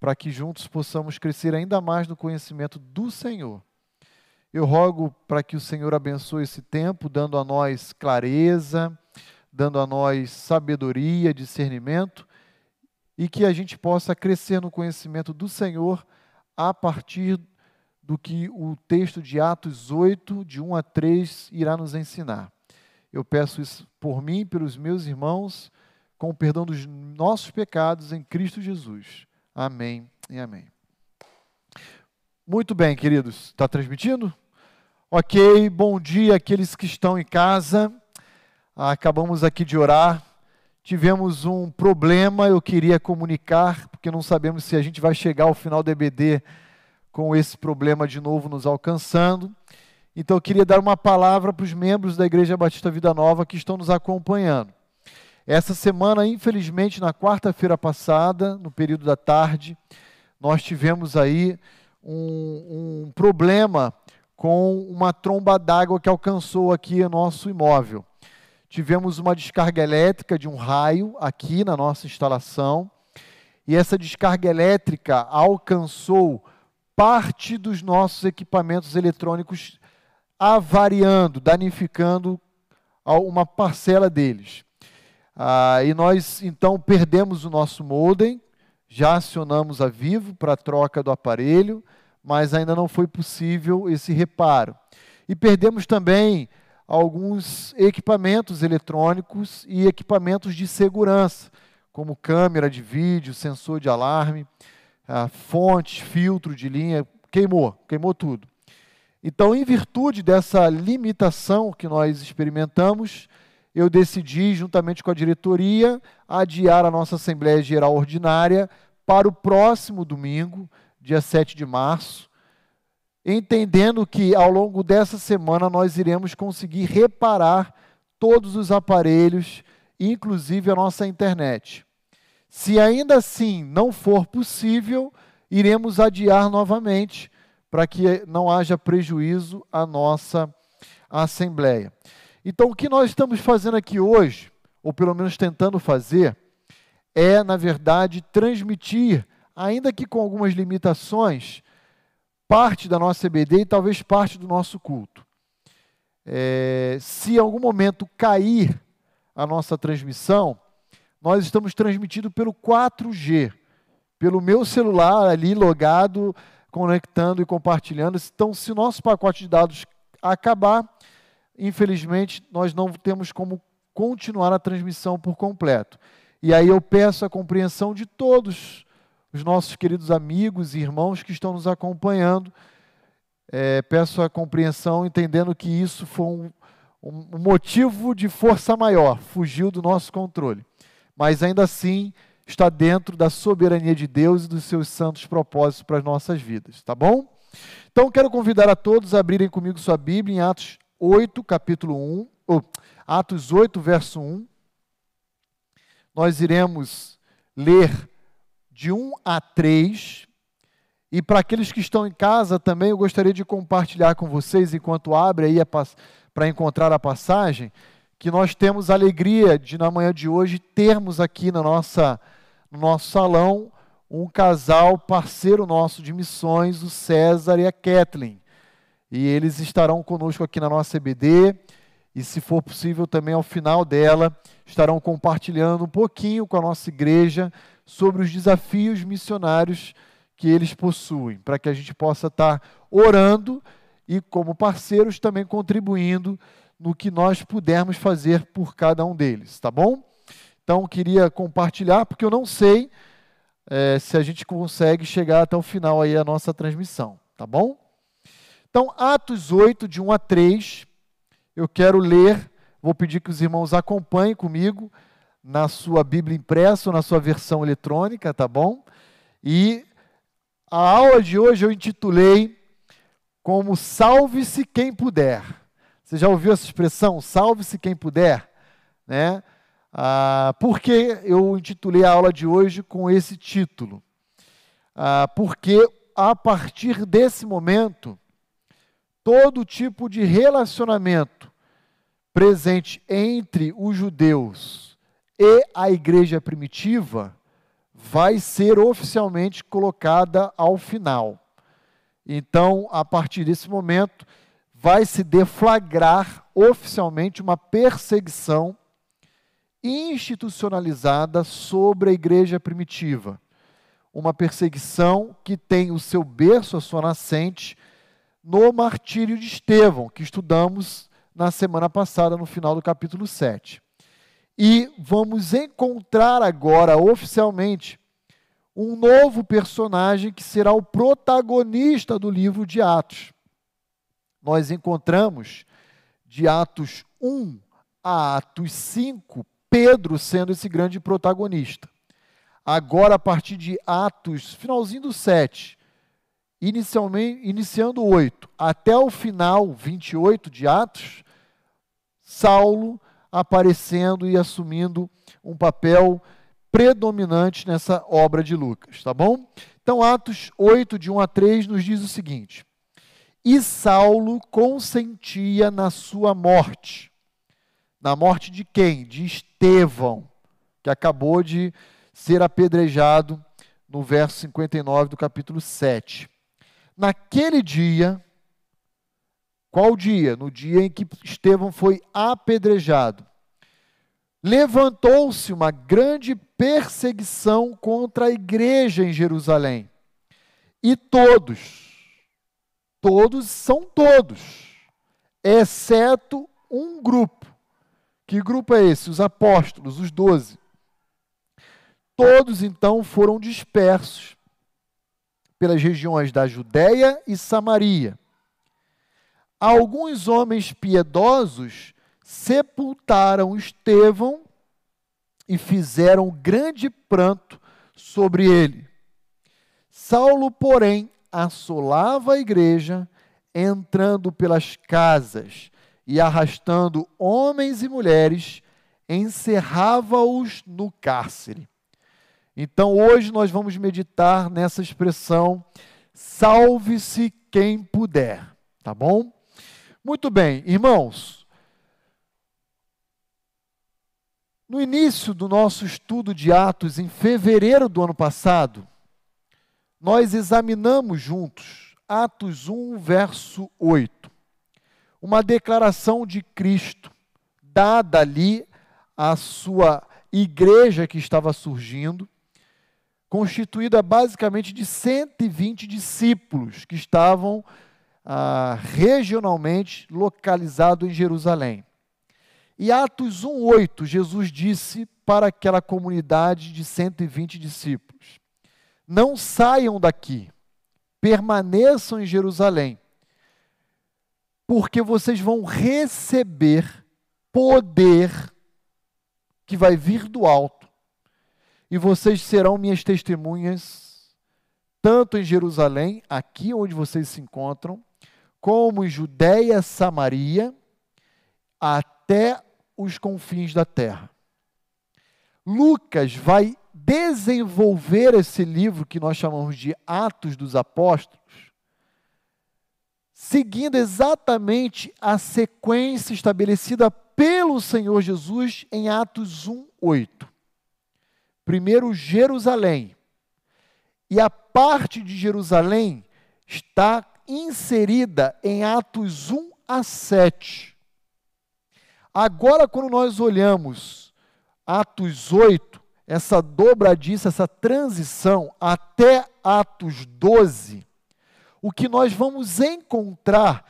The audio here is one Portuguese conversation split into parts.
para que juntos possamos crescer ainda mais no conhecimento do Senhor. Eu rogo para que o Senhor abençoe esse tempo, dando a nós clareza, dando a nós sabedoria, discernimento, e que a gente possa crescer no conhecimento do Senhor a partir do que o texto de Atos 8, de 1 a 3, irá nos ensinar. Eu peço isso por mim, pelos meus irmãos, com o perdão dos nossos pecados em Cristo Jesus. Amém e amém. Muito bem, queridos. Está transmitindo? Ok, bom dia àqueles que estão em casa. Acabamos aqui de orar. Tivemos um problema, eu queria comunicar, porque não sabemos se a gente vai chegar ao final do EBD com esse problema de novo nos alcançando. Então eu queria dar uma palavra para os membros da Igreja Batista Vida Nova que estão nos acompanhando. Essa semana, infelizmente, na quarta-feira passada, no período da tarde, nós tivemos aí um, um problema com uma tromba d'água que alcançou aqui o nosso imóvel. Tivemos uma descarga elétrica de um raio aqui na nossa instalação, e essa descarga elétrica alcançou parte dos nossos equipamentos eletrônicos, avariando, danificando uma parcela deles. Ah, e nós então perdemos o nosso modem, já acionamos a Vivo para troca do aparelho, mas ainda não foi possível esse reparo. E perdemos também alguns equipamentos eletrônicos e equipamentos de segurança, como câmera de vídeo, sensor de alarme, ah, fonte, filtro de linha, queimou, queimou tudo. Então, em virtude dessa limitação que nós experimentamos, eu decidi, juntamente com a diretoria, adiar a nossa Assembleia Geral Ordinária para o próximo domingo, dia 7 de março, entendendo que ao longo dessa semana nós iremos conseguir reparar todos os aparelhos, inclusive a nossa internet. Se ainda assim não for possível, iremos adiar novamente para que não haja prejuízo à nossa Assembleia. Então, o que nós estamos fazendo aqui hoje, ou pelo menos tentando fazer, é, na verdade, transmitir, ainda que com algumas limitações, parte da nossa EBD e talvez parte do nosso culto. É, se em algum momento cair a nossa transmissão, nós estamos transmitindo pelo 4G, pelo meu celular ali logado, conectando e compartilhando. Então, se o nosso pacote de dados acabar, infelizmente, nós não temos como continuar a transmissão por completo. E aí eu peço a compreensão de todos os nossos queridos amigos e irmãos que estão nos acompanhando. É, peço a compreensão, entendendo que isso foi um, um motivo de força maior, fugiu do nosso controle. Mas ainda assim, está dentro da soberania de Deus e dos seus santos propósitos para as nossas vidas, tá bom? Então, quero convidar a todos a abrirem comigo sua Bíblia em Atos 8, capítulo 1, ou Atos 8, verso 1. Nós iremos ler de 1 a 3. E para aqueles que estão em casa também, eu gostaria de compartilhar com vocês, enquanto abre aí para encontrar a passagem, que nós temos a alegria de, na manhã de hoje, termos aqui na nossa, no nosso salão um casal parceiro nosso de missões, o César e a Kathleen. E eles estarão conosco aqui na nossa EBD. E, se for possível, também ao final dela, estarão compartilhando um pouquinho com a nossa igreja sobre os desafios missionários que eles possuem, para que a gente possa estar orando e, como parceiros, também contribuindo no que nós pudermos fazer por cada um deles, tá bom? Então, queria compartilhar, porque eu não sei é, se a gente consegue chegar até o final aí a nossa transmissão, tá bom? Então, Atos 8, de 1 a 3, eu quero ler, vou pedir que os irmãos acompanhem comigo na sua Bíblia impressa ou na sua versão eletrônica, tá bom? E a aula de hoje eu intitulei como Salve-se quem puder. Você já ouviu essa expressão? Salve-se quem puder, né? Ah, por que eu intitulei a aula de hoje com esse título? Ah, porque a partir desse momento todo tipo de relacionamento presente entre os judeus e a igreja primitiva vai ser oficialmente colocada ao final. Então, a partir desse momento, vai se deflagrar oficialmente uma perseguição institucionalizada sobre a igreja primitiva. Uma perseguição que tem o seu berço, a sua nascente, no martírio de Estevão, que estudamos na semana passada, no final do capítulo 7. E vamos encontrar agora, oficialmente, um novo personagem que será o protagonista do livro de Atos. Nós encontramos de Atos 1 a Atos 5, Pedro sendo esse grande protagonista. Agora, a partir de Atos, finalzinho do 7, inicialmente, iniciando o 8, até o final, 28 de Atos, Saulo aparecendo e assumindo um papel predominante nessa obra de Lucas, tá bom? Então, Atos 8, de 1 a 3, nos diz o seguinte: E Saulo consentia na sua morte. Na morte de quem? De Estevão, que acabou de ser apedrejado no verso 59 do capítulo 7. Naquele dia, qual dia? No dia em que Estevão foi apedrejado. Levantou-se uma grande perseguição contra a igreja em Jerusalém. E todos, todos são todos, exceto um grupo. Que grupo é esse? Os apóstolos, os doze. Todos então foram dispersos pelas regiões da Judéia e Samaria. Alguns homens piedosos sepultaram Estevão e fizeram grande pranto sobre ele. Saulo, porém, assolava a igreja, entrando pelas casas e arrastando homens e mulheres, encerrava-os no cárcere. Então, hoje nós vamos meditar nessa expressão: salve-se quem puder, tá bom? Muito bem, irmãos, No início do nosso estudo de Atos, em fevereiro do ano passado, nós examinamos juntos Atos 1, verso 8. Uma declaração de Cristo, dada ali à sua igreja que estava surgindo, constituída basicamente de 120 discípulos que estavam ah, regionalmente localizados em Jerusalém. E Atos 1:8, Jesus disse para aquela comunidade de 120 discípulos: Não saiam daqui, permaneçam em Jerusalém, porque vocês vão receber poder que vai vir do alto, e vocês serão minhas testemunhas, tanto em Jerusalém, aqui onde vocês se encontram, como em Judéia, Samaria, até os confins da terra. Lucas vai desenvolver esse livro que nós chamamos de Atos dos Apóstolos, seguindo exatamente a sequência estabelecida pelo Senhor Jesus em Atos 1, 8. Primeiro, Jerusalém. E a parte de Jerusalém está inserida em Atos 1 a 7. Agora, quando nós olhamos Atos 8, essa dobradiça, essa transição até Atos 12, o que nós vamos encontrar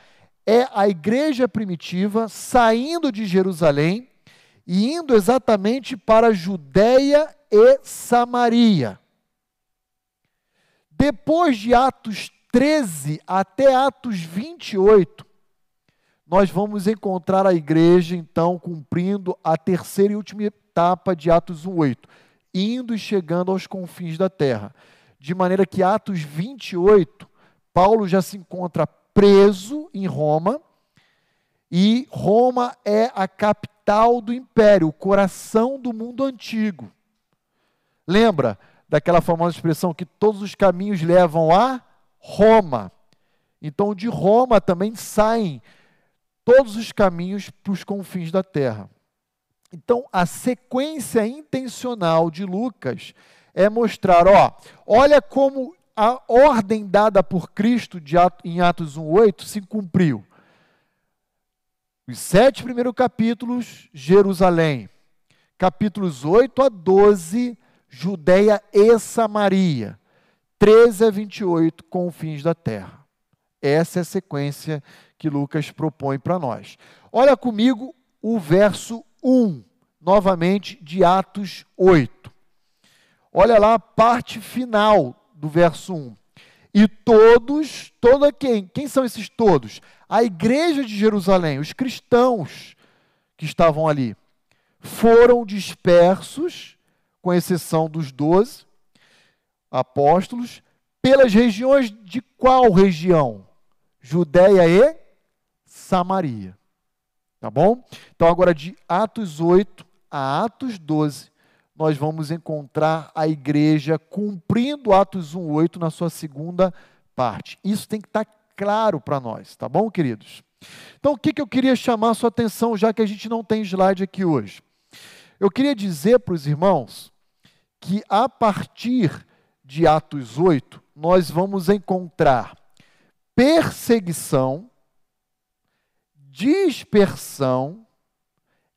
é a igreja primitiva saindo de Jerusalém e indo exatamente para Judéia e Samaria. Depois de Atos 13 até Atos 28, nós vamos encontrar a igreja, então, cumprindo a terceira e última etapa de Atos 1,8, indo e chegando aos confins da terra. De maneira que Atos 28, Paulo já se encontra preso em Roma, e Roma é a capital do império, o coração do mundo antigo. Lembra daquela famosa expressão que todos os caminhos levam a Roma? Então, de Roma também saem todos os caminhos para os confins da terra. Então, a sequência intencional de Lucas é mostrar, ó, olha como a ordem dada por Cristo em Atos 1:8 se cumpriu. Os sete primeiros capítulos, Jerusalém. Capítulos 8 a 12, Judéia e Samaria. 13 a 28, confins da terra. Essa é a sequência que Lucas propõe para nós. Olha comigo o verso 1, novamente, de Atos 8. Olha lá a parte final do verso 1. E todos, toda quem? Quem são esses todos? A igreja de Jerusalém, os cristãos que estavam ali, foram dispersos, com exceção dos doze apóstolos, pelas regiões de qual região? Judéia e Samaria. Tá bom? Então, agora de Atos 8 a Atos 12, nós vamos encontrar a igreja cumprindo Atos 1:8 na sua segunda parte. Isso tem que estar claro para nós, tá bom, queridos? Então, o que, que eu queria chamar a sua atenção, já que a gente não tem slide aqui hoje? Eu queria dizer para os irmãos que a partir de Atos 8, nós vamos encontrar perseguição, dispersão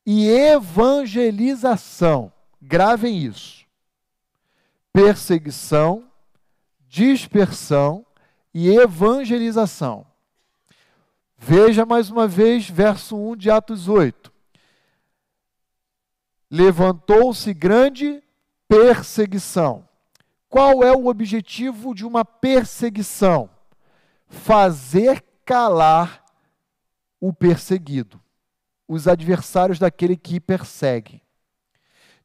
e evangelização. Gravem isso. Perseguição, dispersão e evangelização. Veja mais uma vez verso 1 de Atos 8. Levantou-se grande perseguição. Qual é o objetivo de uma perseguição? Fazer calar o perseguido, os adversários daquele que persegue.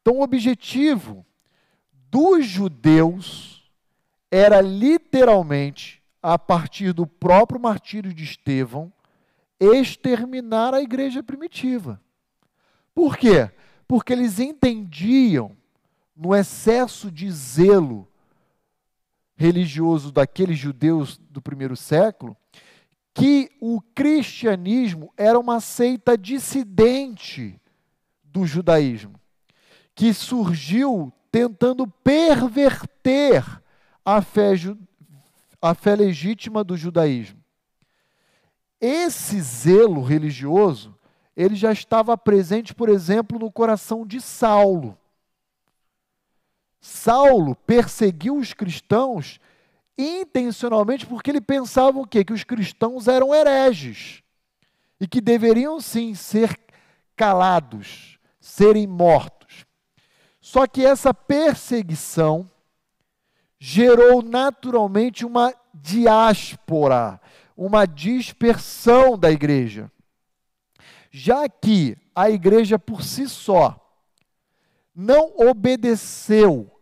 Então, o objetivo dos judeus era literalmente, a partir do próprio martírio de Estevão, exterminar a igreja primitiva. Por quê? Porque eles entendiam, no excesso de zelo religioso daqueles judeus do primeiro século, que o cristianismo era uma seita dissidente do judaísmo, que surgiu tentando perverter a fé, a fé legítima do judaísmo. Esse zelo religioso, ele já estava presente, por exemplo, no coração de Saulo. Saulo perseguiu os cristãos intencionalmente porque ele pensava o quê? Que os cristãos eram hereges e que deveriam sim ser calados, serem mortos. Só que essa perseguição gerou naturalmente uma diáspora, uma dispersão da igreja. Já que a igreja por si só não obedeceu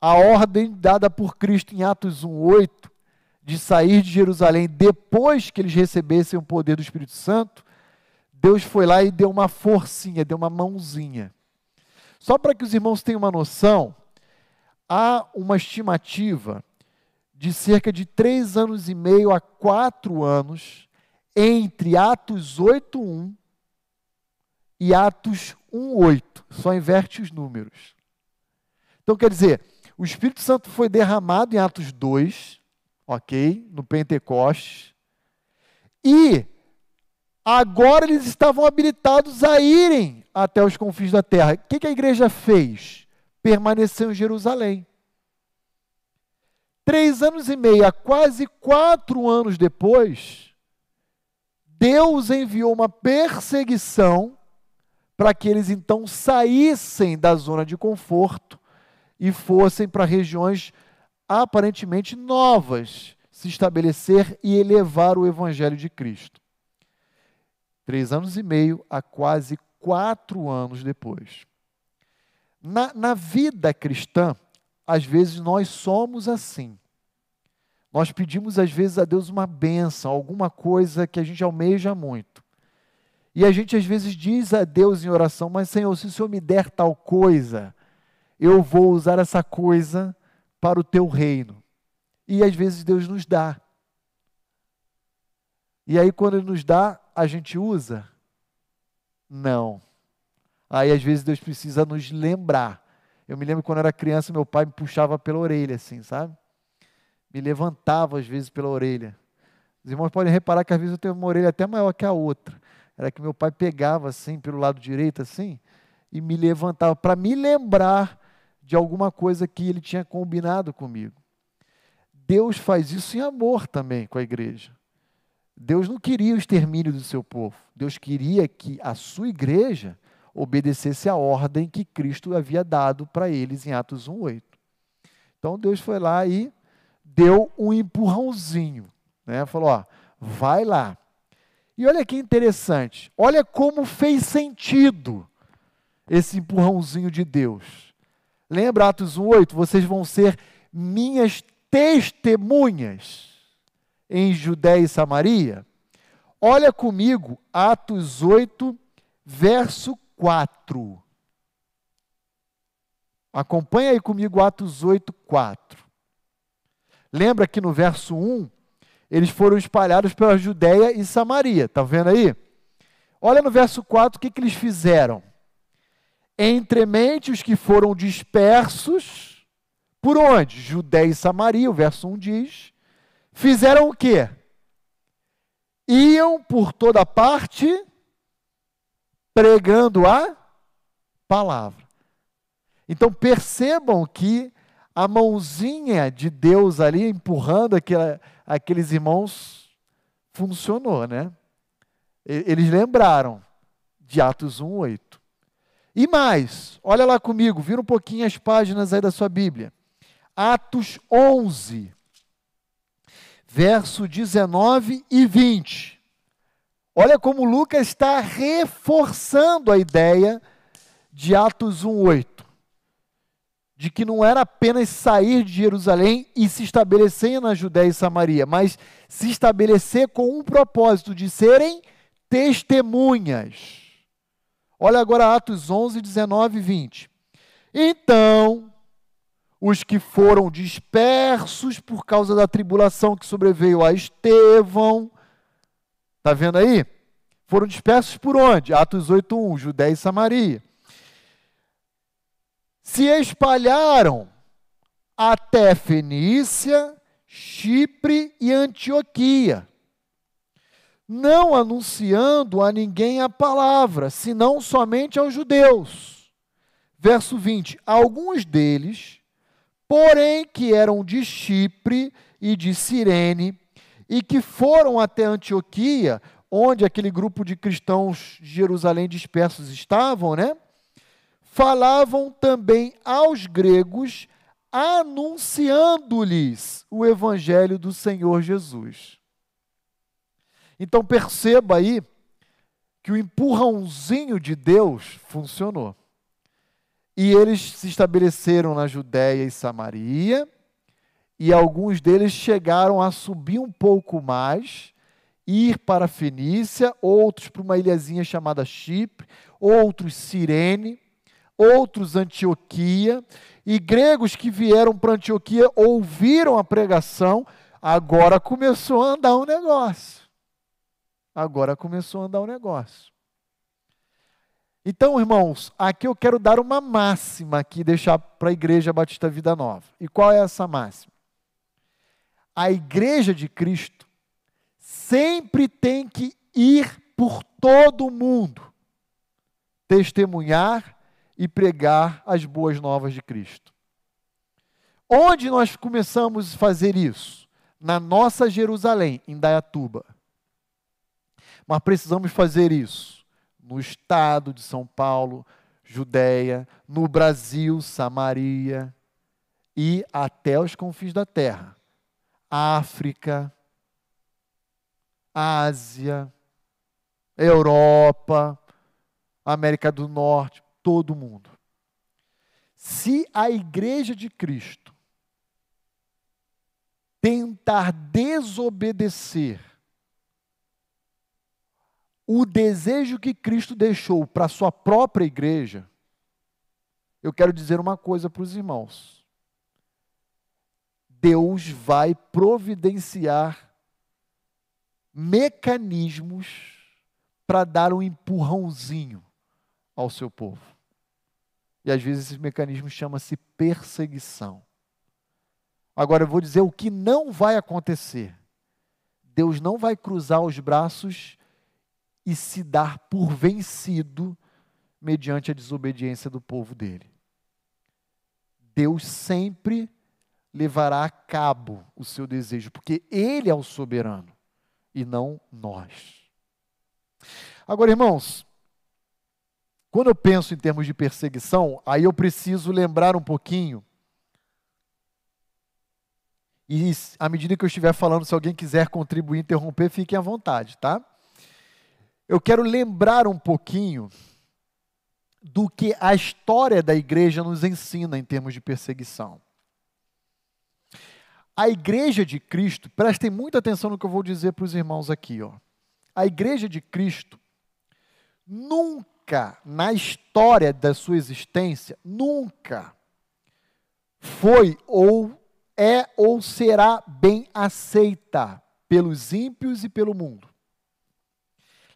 a ordem dada por Cristo em Atos 1:8 de sair de Jerusalém depois que eles recebessem o poder do Espírito Santo, Deus foi lá e deu uma forcinha, deu uma mãozinha. Só para que os irmãos tenham uma noção, há uma estimativa de cerca de três anos e meio a quatro anos entre Atos 8.1 e Atos 1.8. Só inverte os números. Então, quer dizer, o Espírito Santo foi derramado em Atos 2, ok? No Pentecostes. E agora eles estavam habilitados a irem até os confins da terra. O que a igreja fez? permaneceu em Jerusalém. Três anos e meio, quase quatro anos depois, Deus enviou uma perseguição para que eles então saíssem da zona de conforto e fossem para regiões aparentemente novas, se estabelecer e elevar o Evangelho de Cristo. Três anos e meio a quase quatro anos depois. Na, na vida cristã, às vezes nós somos assim. Nós pedimos às vezes a Deus uma benção, alguma coisa que a gente almeja muito. E a gente às vezes diz a Deus em oração: Mas Senhor, se o Senhor me der tal coisa, eu vou usar essa coisa para o teu reino. E às vezes Deus nos dá. E aí, quando Ele nos dá, a gente usa? Não. Aí às vezes Deus precisa nos lembrar Eu me lembro quando eu era criança, meu pai me puxava pela orelha, assim, sabe? Me levantava às vezes pela orelha. Os irmãos podem reparar que às vezes eu tenho uma orelha até maior que a outra. Era que meu pai pegava assim, pelo lado direito, assim, e me levantava para me lembrar de alguma coisa que ele tinha combinado comigo. Deus faz isso em amor também com a igreja. Deus não queria o extermínio do seu povo. Deus queria que a sua igreja obedecesse a ordem que Cristo havia dado para eles em Atos 1:8. Então Deus foi lá e deu um empurrãozinho, né? Falou, ó, vai lá. E olha que interessante, olha como fez sentido esse empurrãozinho de Deus. Lembra Atos 1:8, vocês vão ser minhas testemunhas em Judéia e Samaria. Olha comigo Atos 8, verso 4. Acompanha aí comigo Atos 8, 4. Lembra que no verso 1, eles foram espalhados pela Judéia e Samaria. Está vendo aí? Olha no verso 4 o que, que eles fizeram. Entremente os que foram dispersos, por onde? Judéia e Samaria, o verso 1 diz. Fizeram o quê? Iam por toda parte pregando a palavra. Então percebam que a mãozinha de Deus ali empurrando aquela, aqueles irmãos funcionou, né? Eles lembraram de Atos 1:8. E mais, olha lá comigo, vira um pouquinho as páginas aí da sua Bíblia. Atos 11, verso 19 e 20. Olha como Lucas está reforçando a ideia de Atos 1:8, de que não era apenas sair de Jerusalém e se estabelecer na Judéia e Samaria, mas se estabelecer com um propósito de serem testemunhas. Olha agora Atos 11, 19 e 20. Então, os que foram dispersos por causa da tribulação que sobreveio a Estevão, Está vendo aí? Foram dispersos por onde? Atos 8.1, Judéia e Samaria. Se espalharam até Fenícia, Chipre e Antioquia, não anunciando a ninguém a palavra, senão somente aos judeus. Verso 20: Alguns deles, porém que eram de Chipre e de Cirene, e que foram até Antioquia, onde aquele grupo de cristãos de Jerusalém dispersos estavam, né? Falavam também aos gregos, anunciando-lhes o evangelho do Senhor Jesus. Então perceba aí que o empurrãozinho de Deus funcionou. E eles se estabeleceram na Judéia e Samaria, e alguns deles chegaram a subir um pouco mais, ir para a Fenícia, outros para uma ilhazinha chamada Chipre, outros Cirene, outros Antioquia, e gregos que vieram para Antioquia ouviram a pregação, agora começou a andar um negócio. Agora começou a andar um negócio. Então, irmãos, aqui eu quero dar uma máxima aqui, deixar para a Igreja Batista Vida Nova. E qual é essa máxima? a igreja de Cristo sempre tem que ir por todo o mundo, testemunhar e pregar as boas novas de Cristo. Onde nós começamos a fazer isso? Na nossa Jerusalém, em Dayatuba. Mas precisamos fazer isso no estado de São Paulo, Judéia, no Brasil, Samaria e até os confins da terra. África, Ásia, Europa, América do Norte, todo mundo. Se a igreja de Cristo tentar desobedecer o desejo que Cristo deixou para a sua própria igreja, eu quero dizer uma coisa para os irmãos. Deus vai providenciar mecanismos para dar um empurrãozinho ao seu povo. E às vezes esse mecanismo chama-se perseguição. Agora eu vou dizer o que não vai acontecer. Deus não vai cruzar os braços e se dar por vencido mediante a desobediência do povo dele. Deus sempre levará a cabo o seu desejo, porque Ele é o soberano e não nós. Agora, irmãos, quando eu penso em termos de perseguição, aí eu preciso lembrar um pouquinho. E à medida que eu estiver falando, se alguém quiser contribuir, interromper, fiquem à vontade, tá? Eu quero lembrar um pouquinho do que a história da igreja nos ensina em termos de perseguição. A igreja de Cristo, prestem muita atenção no que eu vou dizer para os irmãos aqui, ó. A igreja de Cristo nunca na história da sua existência, nunca foi ou é ou será bem aceita pelos ímpios e pelo mundo.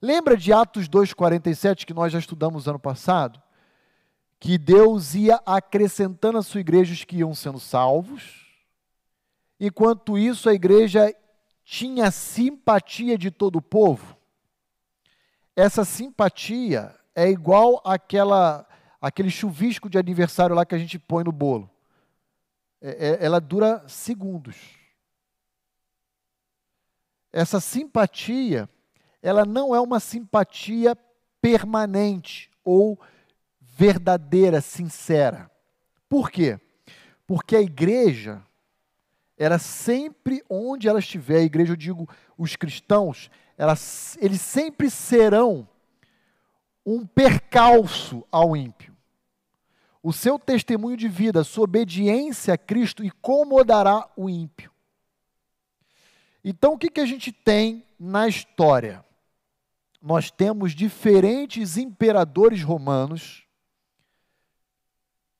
Lembra de Atos 2,47 que nós já estudamos ano passado? Que Deus ia acrescentando à sua igreja os que iam sendo salvos. Enquanto isso, a igreja tinha simpatia de todo o povo. Essa simpatia é igual àquela, aquele chuvisco de aniversário lá que a gente põe no bolo. É, é, ela dura segundos. Essa simpatia ela não é uma simpatia permanente ou verdadeira, sincera. Por quê? Porque a igreja, ela sempre, onde ela estiver, a igreja, eu digo, os cristãos, elas, eles sempre serão um percalço ao ímpio. O seu testemunho de vida, sua obediência a Cristo incomodará o ímpio. Então, o que, que a gente tem na história? Nós temos diferentes imperadores romanos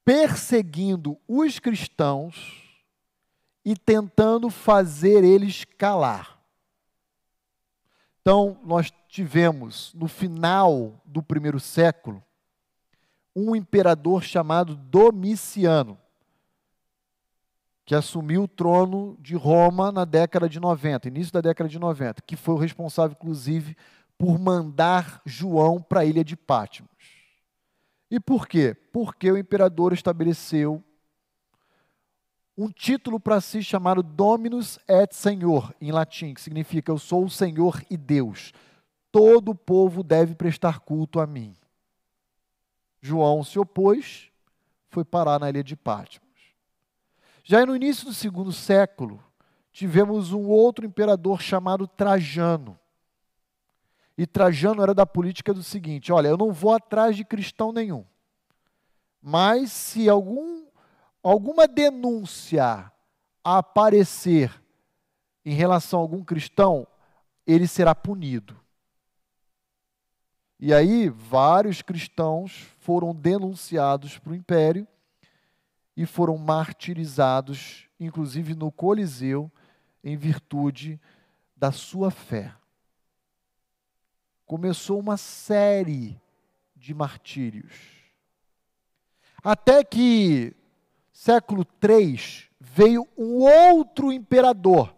perseguindo os cristãos e tentando fazer eles calar. Então, nós tivemos no final do primeiro século um imperador chamado Domiciano, que assumiu o trono de Roma na década de 90, início da década de 90, que foi o responsável, inclusive, por mandar João para a ilha de Patmos. E por quê? Porque o imperador estabeleceu um título para si chamado Dominus et Senhor, em latim, que significa eu sou o Senhor e Deus. Todo o povo deve prestar culto a mim. João se opôs, foi parar na ilha de Patmos. Já no início do segundo século, tivemos um outro imperador chamado Trajano, e Trajano era da política do seguinte: olha, eu não vou atrás de cristão nenhum. Mas se algum, alguma denúncia aparecer em relação a algum cristão, ele será punido. E aí, vários cristãos foram denunciados para o império e foram martirizados, inclusive no Coliseu, em virtude da sua fé começou uma série de martírios. Até que, século III, veio um outro imperador,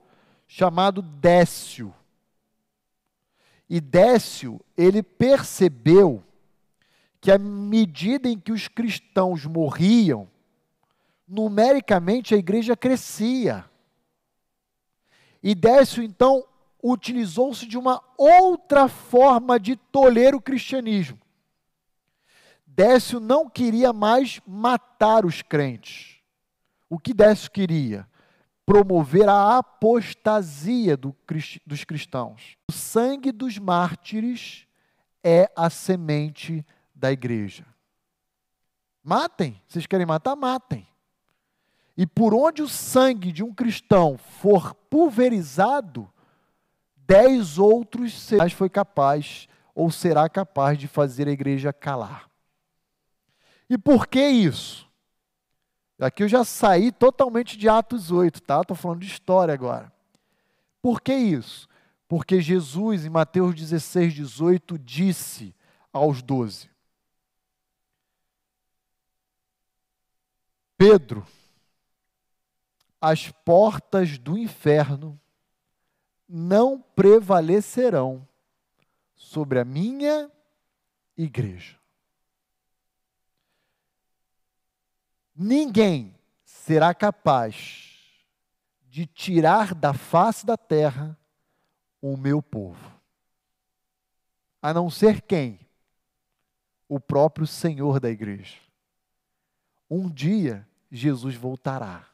chamado Décio. E Décio, ele percebeu que à medida em que os cristãos morriam, numericamente a igreja crescia. E Décio, então, utilizou-se de uma outra forma de tolher o cristianismo. Décio não queria mais matar os crentes. O que Décio queria? Promover a apostasia do, dos cristãos. O sangue dos mártires é a semente da igreja. Matem. Vocês querem matar? Matem. E por onde o sangue de um cristão for pulverizado, dez outros mas foi capaz ou será capaz de fazer a igreja calar. E por que isso? Aqui eu já saí totalmente de Atos 8, tá? Estou falando de história agora. Por que isso? Porque Jesus, em Mateus 16, 18, disse aos doze: Pedro, as portas do inferno não prevalecerão sobre a minha igreja. Ninguém será capaz de tirar da face da terra o meu povo, a não ser quem? O próprio Senhor da igreja. Um dia Jesus voltará.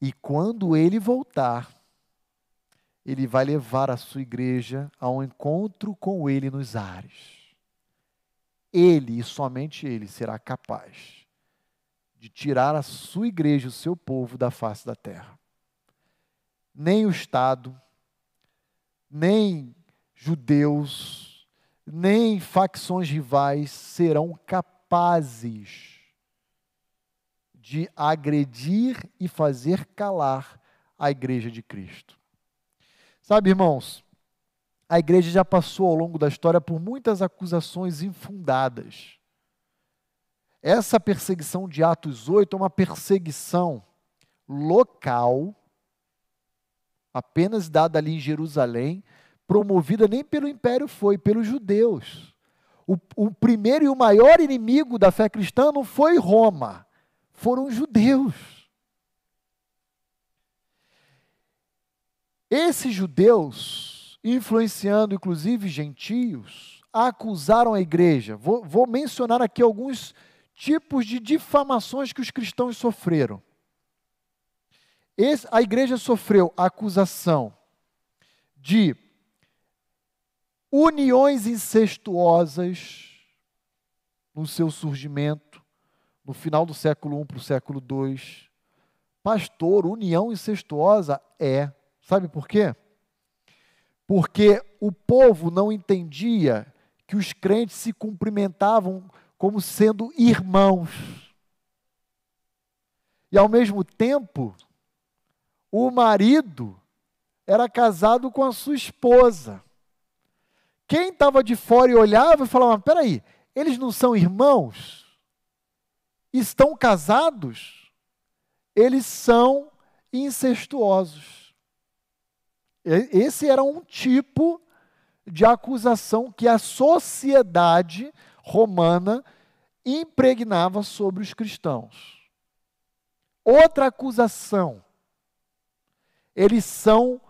E quando ele voltar, ele vai levar a sua igreja ao encontro com ele nos ares. Ele e somente ele será capaz de tirar a sua igreja, o seu povo, da face da terra. Nem o Estado, nem judeus, nem facções rivais serão capazes de agredir e fazer calar a igreja de Cristo. Sabe, irmãos, a igreja já passou ao longo da história por muitas acusações infundadas. Essa perseguição de Atos 8 é uma perseguição local, apenas dada ali em Jerusalém, promovida nem pelo império foi, pelos judeus. O, o primeiro e o maior inimigo da fé cristã não foi Roma, foram os judeus. Esses judeus, influenciando inclusive gentios, acusaram a igreja. Vou, vou, mencionar aqui alguns tipos de difamações que os cristãos sofreram. Esse, a igreja sofreu acusação de uniões incestuosas no seu surgimento, no final do século I para o século II. Pastor, união incestuosa é Sabe por quê? Porque o povo não entendia que os crentes se cumprimentavam como sendo irmãos. E ao mesmo tempo, o marido era casado com a sua esposa. Quem estava de fora e olhava e falava: peraí, eles não são irmãos? Estão casados? Eles são incestuosos. Esse era um tipo de acusação que a sociedade romana impregnava sobre os cristãos. Outra acusação, eles são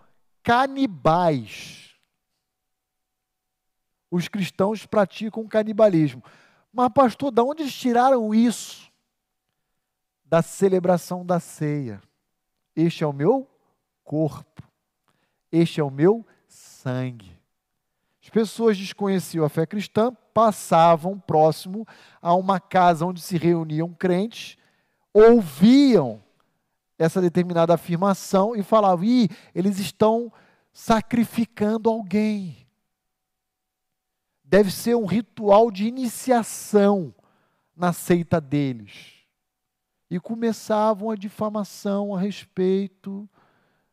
canibais. Os cristãos praticam canibalismo. Mas, pastor, de onde eles tiraram isso? Da celebração da ceia. Este é o meu corpo. Este é o meu sangue. As pessoas desconheciam a fé cristã, passavam próximo a uma casa onde se reuniam crentes, ouviam essa determinada afirmação e falavam: Ih, eles estão sacrificando alguém. Deve ser um ritual de iniciação na seita deles. E começavam a difamação a respeito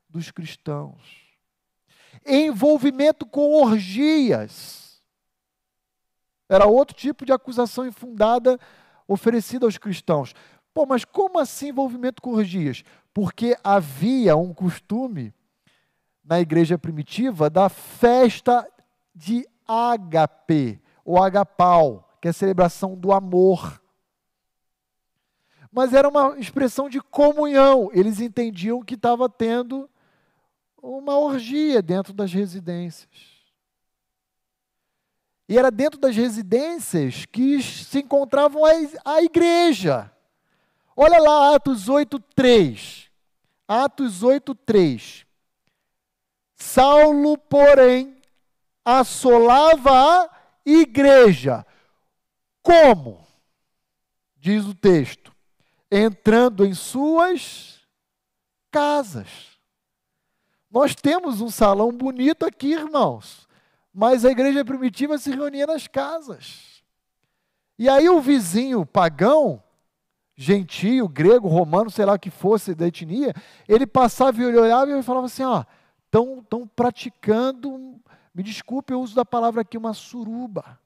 dos cristãos envolvimento com orgias. Era outro tipo de acusação infundada oferecida aos cristãos. Pô, mas como assim envolvimento com orgias? Porque havia um costume na igreja primitiva da festa de ágape, ou agapau, que é a celebração do amor. Mas era uma expressão de comunhão. Eles entendiam que estava tendo uma orgia dentro das residências. E era dentro das residências que se encontravam a, igreja. Olha lá Atos 8, 3. Atos 8, 3. Saulo, porém, assolava a igreja. Como? Diz o texto. Entrando em suas casas. Nós temos um salão bonito aqui, irmãos, mas a igreja primitiva se reunia nas casas. E aí o vizinho pagão, gentio, grego, romano, sei lá o que fosse da etnia, ele passava e olhava e falava assim: ó, estão praticando, me desculpe, eu uso da palavra aqui, uma suruba.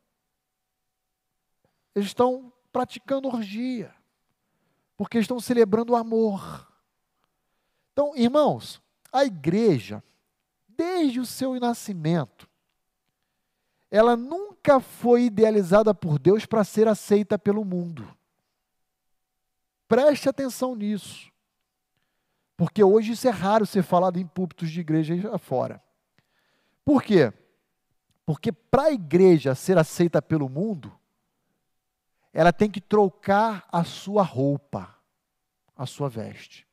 Eles estão praticando orgia. porque estão celebrando o amor. Então, irmãos, a igreja, desde o seu nascimento, ela nunca foi idealizada por Deus para ser aceita pelo mundo. Preste atenção nisso. Porque hoje isso é raro ser falado em púlpitos de igreja fora. Por quê? Porque para a igreja ser aceita pelo mundo, ela tem que trocar a sua roupa, a sua veste.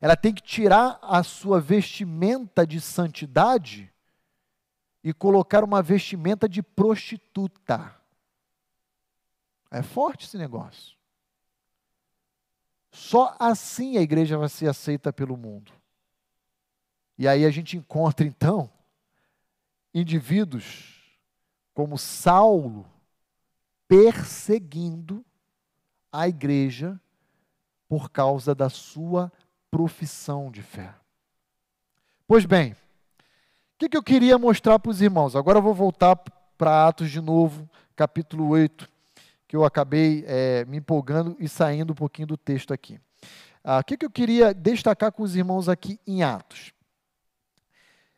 Ela tem que tirar a sua vestimenta de santidade e colocar uma vestimenta de prostituta. É forte esse negócio. Só assim a igreja vai ser aceita pelo mundo. E aí a gente encontra então indivíduos como Saulo perseguindo a igreja por causa da sua profissão de fé. Pois bem, o que, que eu queria mostrar para os irmãos? Agora eu vou voltar para Atos de novo, capítulo 8, que eu acabei é, me empolgando e saindo um pouquinho do texto aqui. Ah, o que, que eu queria destacar com os irmãos aqui em Atos?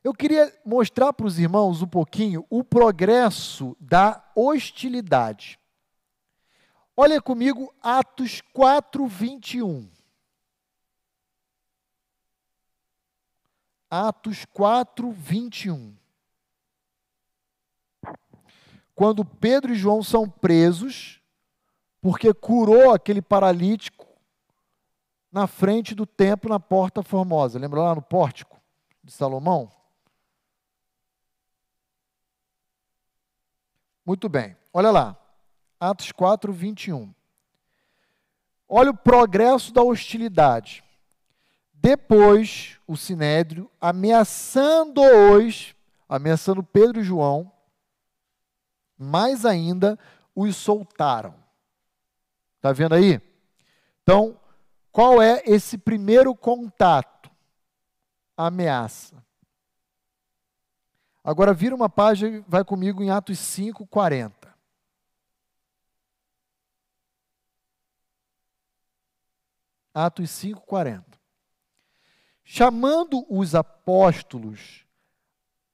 Eu queria mostrar para os irmãos um pouquinho o progresso da hostilidade. Olha comigo Atos 4, 21. Atos 4, 21. Quando Pedro e João são presos, porque curou aquele paralítico na frente do templo, na porta formosa. Lembra lá no pórtico de Salomão? Muito bem, olha lá. Atos 4, 21. Olha o progresso da hostilidade. Depois, o sinédrio, ameaçando-os, ameaçando Pedro e João, mais ainda, os soltaram. Está vendo aí? Então, qual é esse primeiro contato? ameaça. Agora vira uma página, vai comigo em Atos 5, 40. Atos 5, 40 chamando os apóstolos,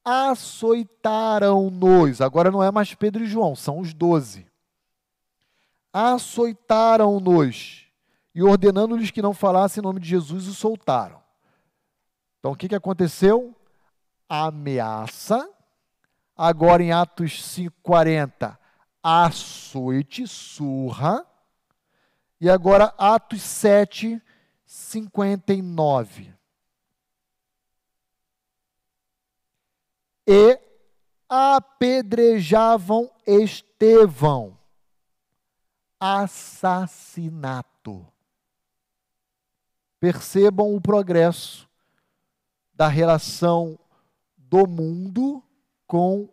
açoitaram-nos. Agora não é mais Pedro e João, são os doze. Açoitaram-nos e ordenando-lhes que não falassem em nome de Jesus, os soltaram. Então o que, que aconteceu? Ameaça. Agora em Atos 5,40, açoite, surra. E agora Atos 7, 59. E apedrejavam Estevão. Assassinato. Percebam o progresso da relação do mundo com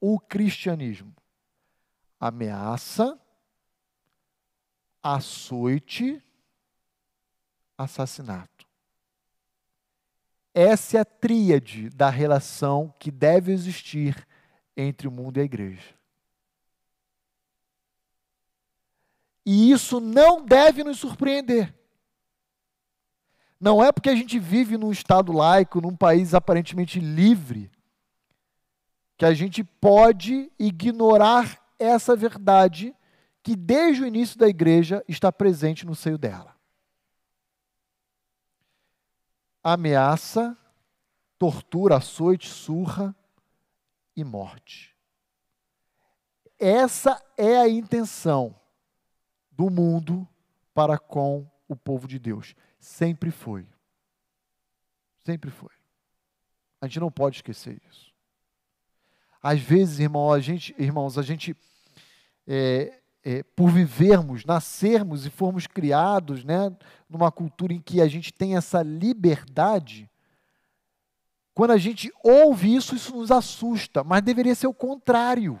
o cristianismo. Ameaça, açoite, assassinato. Essa é a tríade da relação que deve existir entre o mundo e a igreja. E isso não deve nos surpreender. Não é porque a gente vive num estado laico, num país aparentemente livre, que a gente pode ignorar essa verdade que desde o início da igreja está presente no seio dela. Ameaça, tortura, açoite, surra e morte. Essa é a intenção do mundo para com o povo de Deus. Sempre foi. Sempre foi. A gente não pode esquecer isso. Às vezes, irmão, a gente, irmãos, a gente é, é, por vivermos, nascermos e formos criados né, numa cultura em que a gente tem essa liberdade, quando a gente ouve isso, isso nos assusta, mas deveria ser o contrário.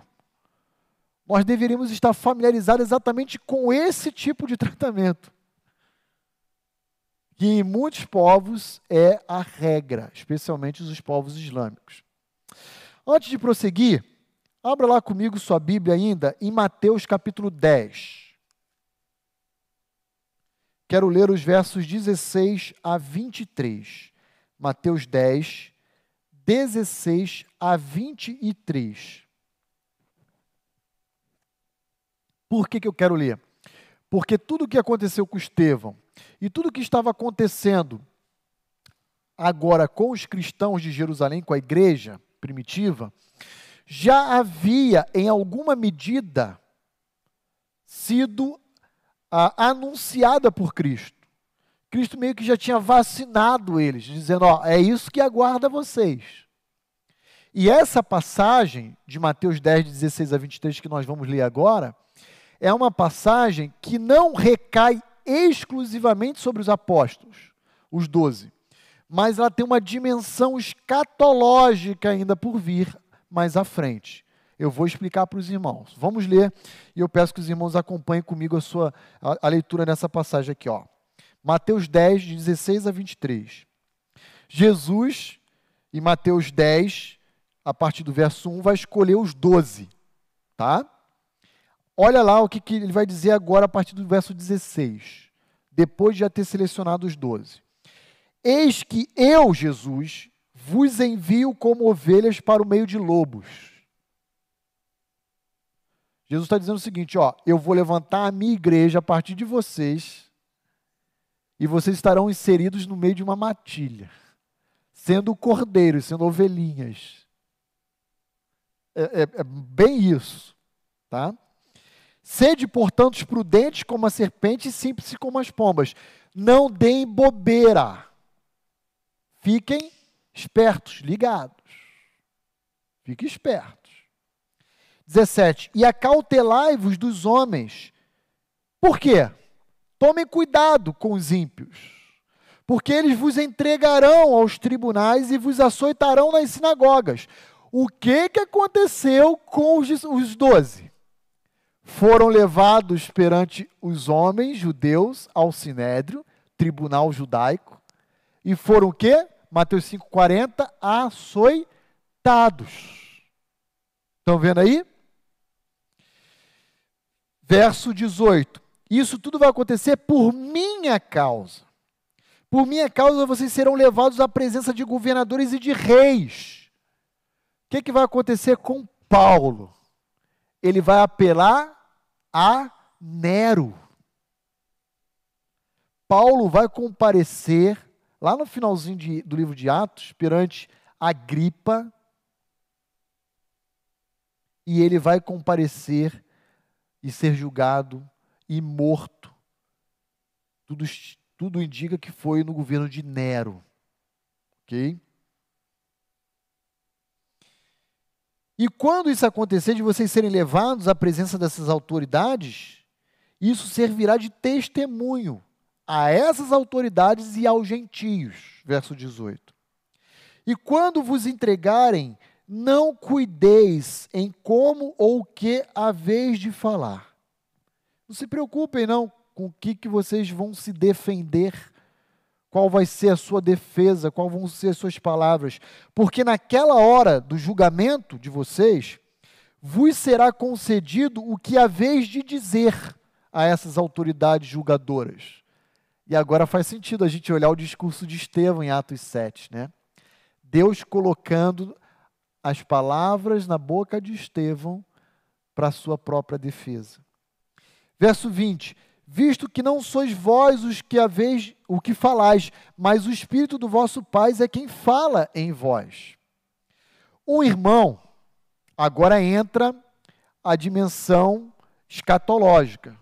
Nós deveríamos estar familiarizados exatamente com esse tipo de tratamento. Que em muitos povos é a regra, especialmente os povos islâmicos. Antes de prosseguir, Abra lá comigo sua Bíblia ainda em Mateus capítulo 10. quero ler os versos 16 a 23. Mateus 10, 16 a 23. Por que, que eu quero ler? Porque tudo o que aconteceu com Estevão e tudo o que estava acontecendo agora com os cristãos de Jerusalém, com a igreja primitiva, já havia, em alguma medida, sido ah, anunciada por Cristo. Cristo meio que já tinha vacinado eles, dizendo: Ó, é isso que aguarda vocês. E essa passagem de Mateus 10, 16 a 23, que nós vamos ler agora, é uma passagem que não recai exclusivamente sobre os apóstolos, os doze, mas ela tem uma dimensão escatológica ainda por vir mais à frente. Eu vou explicar para os irmãos. Vamos ler e eu peço que os irmãos acompanhem comigo a sua a, a leitura nessa passagem aqui, ó. Mateus 10, de 16 a 23. Jesus, em Mateus 10, a partir do verso 1, vai escolher os doze, tá? Olha lá o que, que ele vai dizer agora a partir do verso 16, depois de já ter selecionado os doze. Eis que eu, Jesus, vos envio como ovelhas para o meio de lobos. Jesus está dizendo o seguinte: ó, eu vou levantar a minha igreja a partir de vocês, e vocês estarão inseridos no meio de uma matilha, sendo cordeiros, sendo ovelhinhas. É, é, é bem isso, tá? Sede, portanto, prudentes como a serpente e simples como as pombas. Não deem bobeira. Fiquem espertos, ligados. Fiquem espertos. 17. E acautelai-vos dos homens. Por quê? Tomem cuidado com os ímpios, porque eles vos entregarão aos tribunais e vos açoitarão nas sinagogas. O que, que aconteceu com os doze? foram levados perante os homens judeus ao sinédrio, tribunal judaico, e foram o quê? Mateus 5:40 açoitados. Estão vendo aí? Verso 18. Isso tudo vai acontecer por minha causa. Por minha causa vocês serão levados à presença de governadores e de reis. O que, que vai acontecer com Paulo? Ele vai apelar a Nero. Paulo vai comparecer lá no finalzinho de, do livro de Atos perante Agripa e ele vai comparecer e ser julgado e morto. Tudo, tudo indica que foi no governo de Nero. Ok? E quando isso acontecer, de vocês serem levados à presença dessas autoridades, isso servirá de testemunho a essas autoridades e aos gentios. Verso 18. E quando vos entregarem, não cuideis em como ou o que haveis de falar. Não se preocupem, não, com o que, que vocês vão se defender qual vai ser a sua defesa, qual vão ser as suas palavras, porque naquela hora do julgamento de vocês, vos será concedido o que haveis de dizer a essas autoridades julgadoras. E agora faz sentido a gente olhar o discurso de Estevão em Atos 7, né? Deus colocando as palavras na boca de Estevão para sua própria defesa. Verso 20: visto que não sois vós os que haveis o que falais, mas o Espírito do vosso Pai é quem fala em vós. Um irmão, agora entra a dimensão escatológica.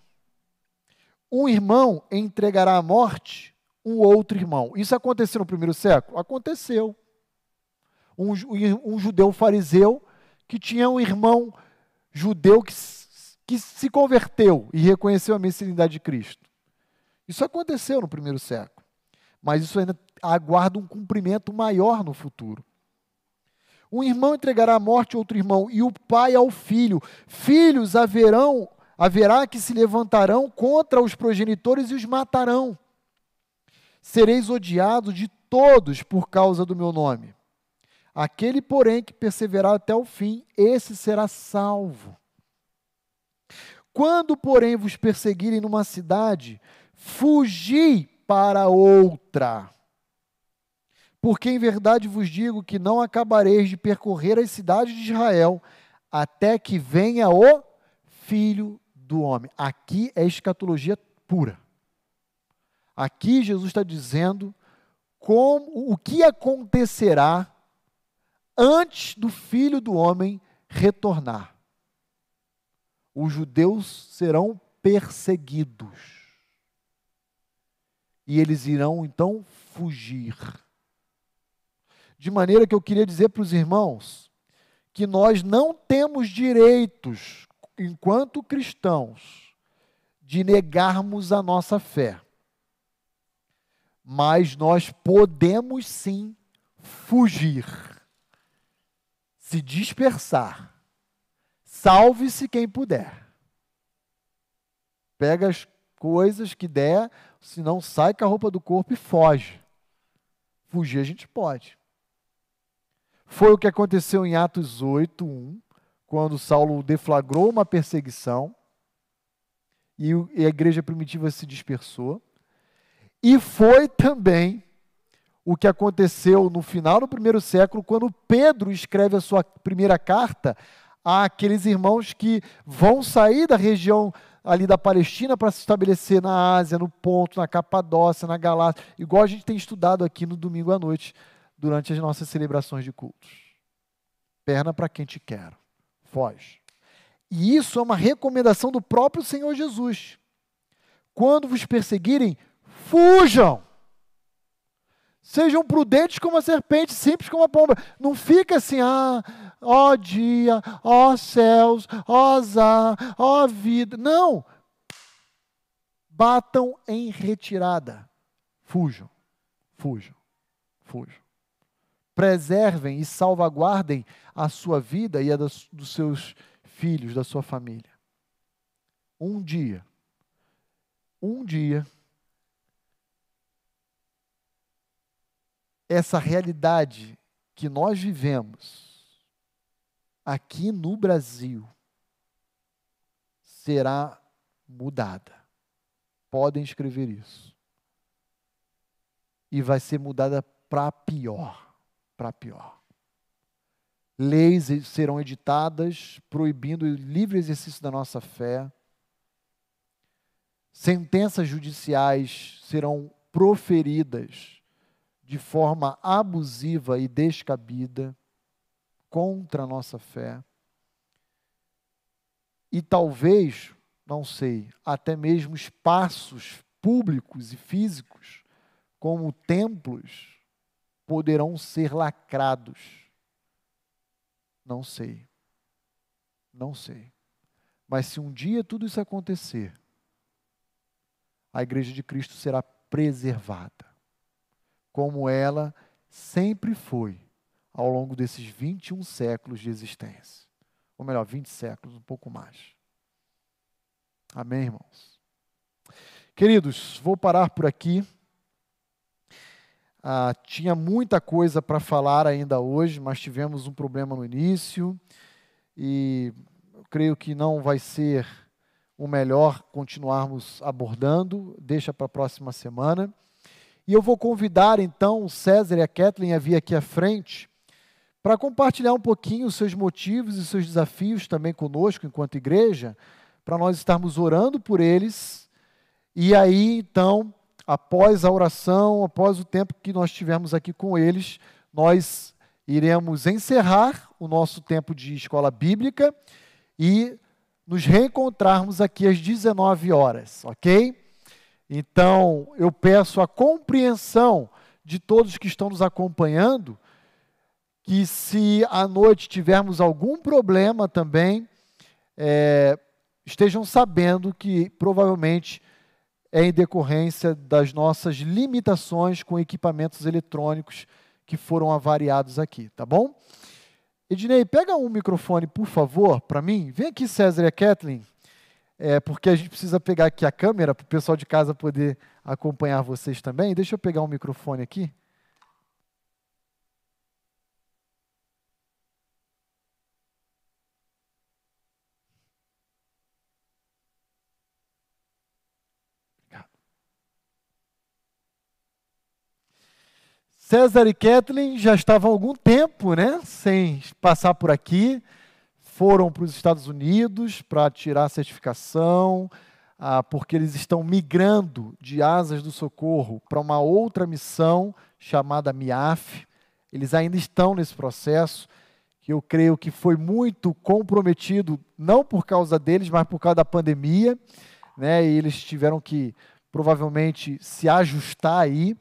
Um irmão entregará à morte um outro irmão. Isso aconteceu no primeiro século? Aconteceu. Um, um judeu fariseu que tinha um irmão judeu que que se converteu e reconheceu a messianidade de Cristo. Isso aconteceu no primeiro século, mas isso ainda aguarda um cumprimento maior no futuro. Um irmão entregará à morte outro irmão, e o pai ao filho. Filhos haverão, haverá que se levantarão contra os progenitores e os matarão. Sereis odiados de todos por causa do meu nome. Aquele, porém, que perseverar até o fim, esse será salvo. Quando, porém, vos perseguirem numa cidade, fugi para outra. Porque em verdade vos digo que não acabareis de percorrer as cidades de Israel até que venha o Filho do Homem. Aqui é escatologia pura. Aqui Jesus está dizendo como o que acontecerá antes do Filho do Homem retornar. Os judeus serão perseguidos. E eles irão então fugir. De maneira que eu queria dizer para os irmãos que nós não temos direitos, enquanto cristãos, de negarmos a nossa fé. Mas nós podemos sim fugir, se dispersar. Salve-se quem puder. Pega as coisas que der, se não sai com a roupa do corpo e foge. Fugir a gente pode. Foi o que aconteceu em Atos 8, 1, quando Saulo deflagrou uma perseguição e a igreja primitiva se dispersou. E foi também o que aconteceu no final do primeiro século, quando Pedro escreve a sua primeira carta àqueles irmãos que vão sair da região ali da Palestina para se estabelecer na Ásia, no Ponto, na Capadócia, na Galácia, igual a gente tem estudado aqui no domingo à noite, durante as nossas celebrações de cultos. Perna para quem te quer, foge. E isso é uma recomendação do próprio Senhor Jesus. Quando vos perseguirem, fujam. Sejam prudentes como a serpente, simples como a pomba. Não fica assim, ah, ó dia, ó céus, ó azar, ó vida. Não. Batam em retirada. Fujam, fujam, fujam preservem e salvaguardem a sua vida e a dos, dos seus filhos, da sua família. Um dia, um dia, essa realidade que nós vivemos aqui no Brasil será mudada. Podem escrever isso. E vai ser mudada para pior para pior. Leis serão editadas proibindo o livre exercício da nossa fé. Sentenças judiciais serão proferidas de forma abusiva e descabida contra a nossa fé. E talvez, não sei, até mesmo espaços públicos e físicos, como templos, poderão ser lacrados? Não sei. Não sei. Mas se um dia tudo isso acontecer, a igreja de Cristo será preservada, como ela sempre foi ao longo desses 21 séculos de existência. Ou melhor, 20 séculos, um pouco mais. Amém, irmãos? Queridos, vou parar por aqui. Ah, tinha muita coisa para falar ainda hoje, mas tivemos um problema no início e creio que não vai ser o melhor continuarmos abordando, deixa para a próxima semana. E eu vou convidar então o César e a Kathleen a vir aqui à frente para compartilhar um pouquinho os seus motivos e seus desafios também conosco enquanto igreja, para nós estarmos orando por eles. E aí então após a oração, após o tempo que nós tivemos aqui com eles, nós iremos encerrar o nosso tempo de escola bíblica e nos reencontrarmos aqui às 19 horas, ok? Então, eu peço a compreensão de todos que estão nos acompanhando, que se à noite tivermos algum problema também, é, estejam sabendo que provavelmente é em decorrência das nossas limitações com equipamentos eletrônicos que foram avariados aqui, tá bom? Ednei, pega um microfone, por favor, para mim. Vem aqui, César e a Kathleen, é, porque a gente precisa pegar aqui a câmera para o pessoal de casa poder acompanhar vocês também. Deixa eu pegar um microfone aqui. César e Kathleen já estavam há algum tempo, né, sem passar por aqui. Foram para os Estados Unidos para tirar a certificação, ah, porque eles estão migrando de Asas do Socorro para uma outra missão chamada MIAF. Eles ainda estão nesse processo, que eu creio que foi muito comprometido, não por causa deles, mas por causa da pandemia. Né, e eles tiveram que provavelmente se ajustar aí.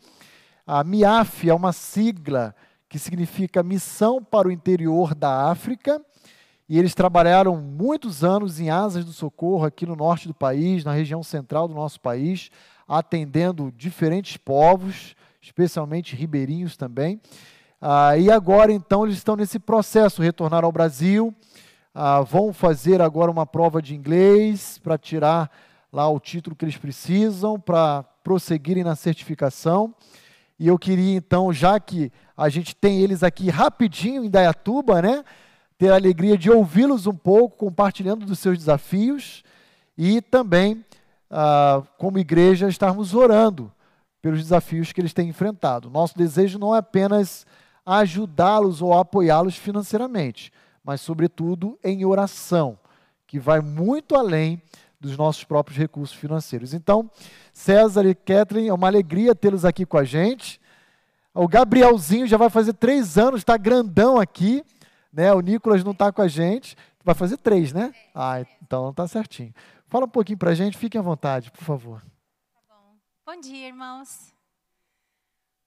A MIAF é uma sigla que significa Missão para o Interior da África, e eles trabalharam muitos anos em Asas do Socorro, aqui no norte do país, na região central do nosso país, atendendo diferentes povos, especialmente ribeirinhos também. Ah, e agora, então, eles estão nesse processo, retornar ao Brasil, ah, vão fazer agora uma prova de inglês para tirar lá o título que eles precisam, para prosseguirem na certificação. E eu queria, então, já que a gente tem eles aqui rapidinho em Dayatuba, né? ter a alegria de ouvi-los um pouco, compartilhando dos seus desafios e também, ah, como igreja, estarmos orando pelos desafios que eles têm enfrentado. Nosso desejo não é apenas ajudá-los ou apoiá-los financeiramente, mas, sobretudo, em oração, que vai muito além dos nossos próprios recursos financeiros. Então, César e Kathleen, é uma alegria tê-los aqui com a gente. O Gabrielzinho já vai fazer três anos, está grandão aqui. Né? O Nicolas não está com a gente. Vai fazer três, né? Ah, então está certinho. Fala um pouquinho para a gente, fiquem à vontade, por favor. Tá bom. bom dia, irmãos.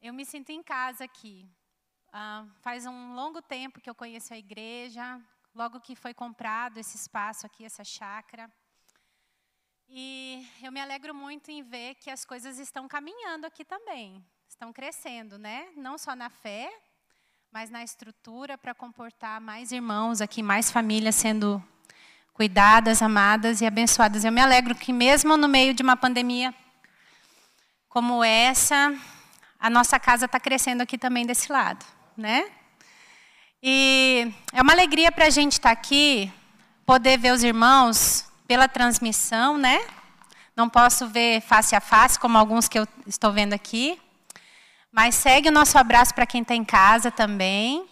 Eu me sinto em casa aqui. Ah, faz um longo tempo que eu conheço a igreja, logo que foi comprado esse espaço aqui, essa chácara. E eu me alegro muito em ver que as coisas estão caminhando aqui também, estão crescendo, né? Não só na fé, mas na estrutura para comportar mais irmãos aqui, mais famílias sendo cuidadas, amadas e abençoadas. Eu me alegro que mesmo no meio de uma pandemia como essa, a nossa casa está crescendo aqui também desse lado, né? E é uma alegria para a gente estar tá aqui, poder ver os irmãos pela transmissão, né? Não posso ver face a face, como alguns que eu estou vendo aqui. Mas segue o nosso abraço para quem está em casa também.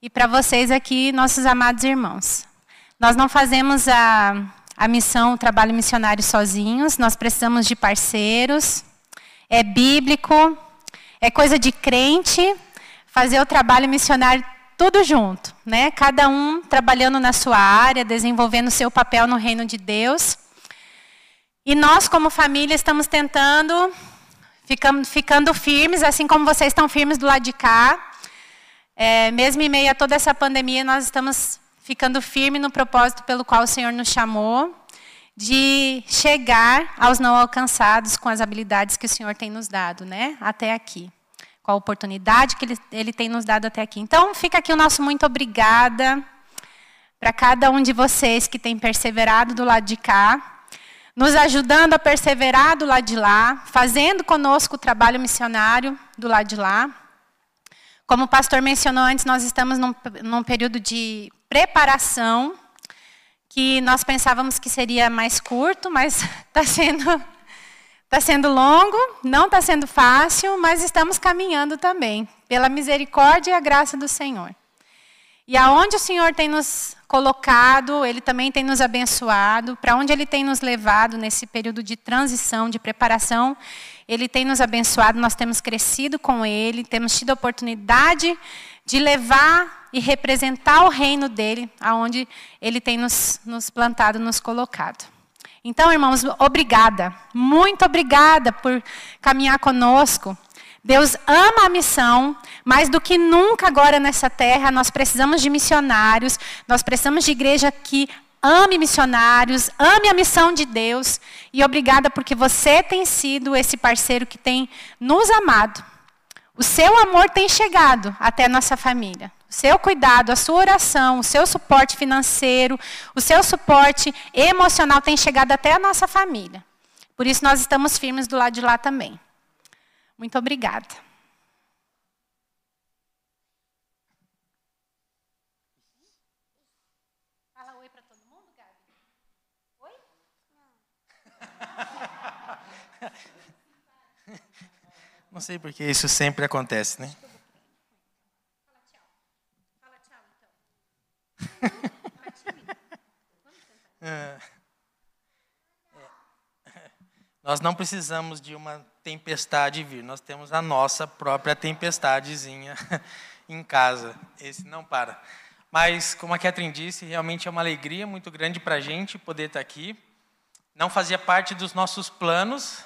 E para vocês aqui, nossos amados irmãos. Nós não fazemos a, a missão, o trabalho missionário sozinhos, nós precisamos de parceiros. É bíblico, é coisa de crente fazer o trabalho missionário tudo junto, né? Cada um trabalhando na sua área, desenvolvendo seu papel no reino de Deus. E nós, como família, estamos tentando ficando, ficando firmes, assim como vocês estão firmes do lado de cá. É, mesmo em meio a toda essa pandemia, nós estamos ficando firmes no propósito pelo qual o Senhor nos chamou, de chegar aos não alcançados com as habilidades que o Senhor tem nos dado, né? Até aqui. Com a oportunidade que Ele, Ele tem nos dado até aqui. Então, fica aqui o nosso muito obrigada para cada um de vocês que tem perseverado do lado de cá nos ajudando a perseverar do lado de lá, fazendo conosco o trabalho missionário do lado de lá. Como o pastor mencionou antes, nós estamos num, num período de preparação, que nós pensávamos que seria mais curto, mas está sendo, tá sendo longo, não está sendo fácil, mas estamos caminhando também, pela misericórdia e a graça do Senhor. E aonde o Senhor tem nos colocado, Ele também tem nos abençoado, para onde Ele tem nos levado nesse período de transição, de preparação, Ele tem nos abençoado, nós temos crescido com Ele, temos tido a oportunidade de levar e representar o reino dEle, aonde Ele tem nos, nos plantado, nos colocado. Então, irmãos, obrigada, muito obrigada por caminhar conosco. Deus ama a missão, mais do que nunca agora nessa terra, nós precisamos de missionários, nós precisamos de igreja que ame missionários, ame a missão de Deus. E obrigada porque você tem sido esse parceiro que tem nos amado. O seu amor tem chegado até nossa família. Seu cuidado, a sua oração, o seu suporte financeiro, o seu suporte emocional tem chegado até a nossa família. Por isso nós estamos firmes do lado de lá também. Muito obrigada. Fala oi para todo mundo, Gabi. Oi? Não. Não sei porque isso sempre acontece, né? Então. É. Nós não precisamos de uma tempestade vir, nós temos a nossa própria tempestadezinha em casa. Esse não para. Mas, como a Catherine disse, realmente é uma alegria muito grande para a gente poder estar aqui. Não fazia parte dos nossos planos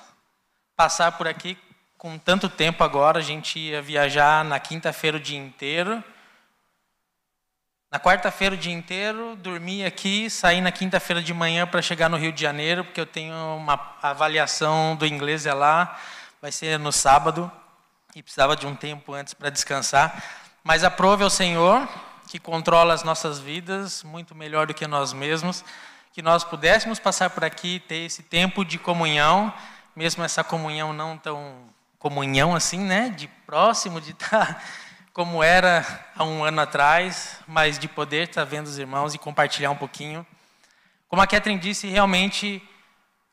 passar por aqui com tanto tempo agora. A gente ia viajar na quinta-feira o dia inteiro. Na quarta-feira o dia inteiro, dormi aqui, saí na quinta-feira de manhã para chegar no Rio de Janeiro, porque eu tenho uma avaliação do inglês é lá, vai ser no sábado, e precisava de um tempo antes para descansar. Mas aprove ao Senhor, que controla as nossas vidas muito melhor do que nós mesmos, que nós pudéssemos passar por aqui, ter esse tempo de comunhão, mesmo essa comunhão não tão comunhão assim, né, de próximo, de estar como era há um ano atrás, mas de poder estar vendo os irmãos e compartilhar um pouquinho. Como a Catherine disse, realmente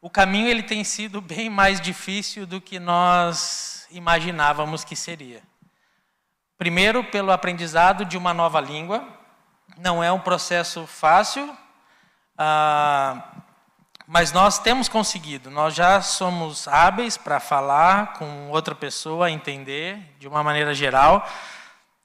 o caminho ele tem sido bem mais difícil do que nós imaginávamos que seria. Primeiro, pelo aprendizado de uma nova língua. Não é um processo fácil, ah, mas nós temos conseguido. Nós já somos hábeis para falar com outra pessoa, entender de uma maneira geral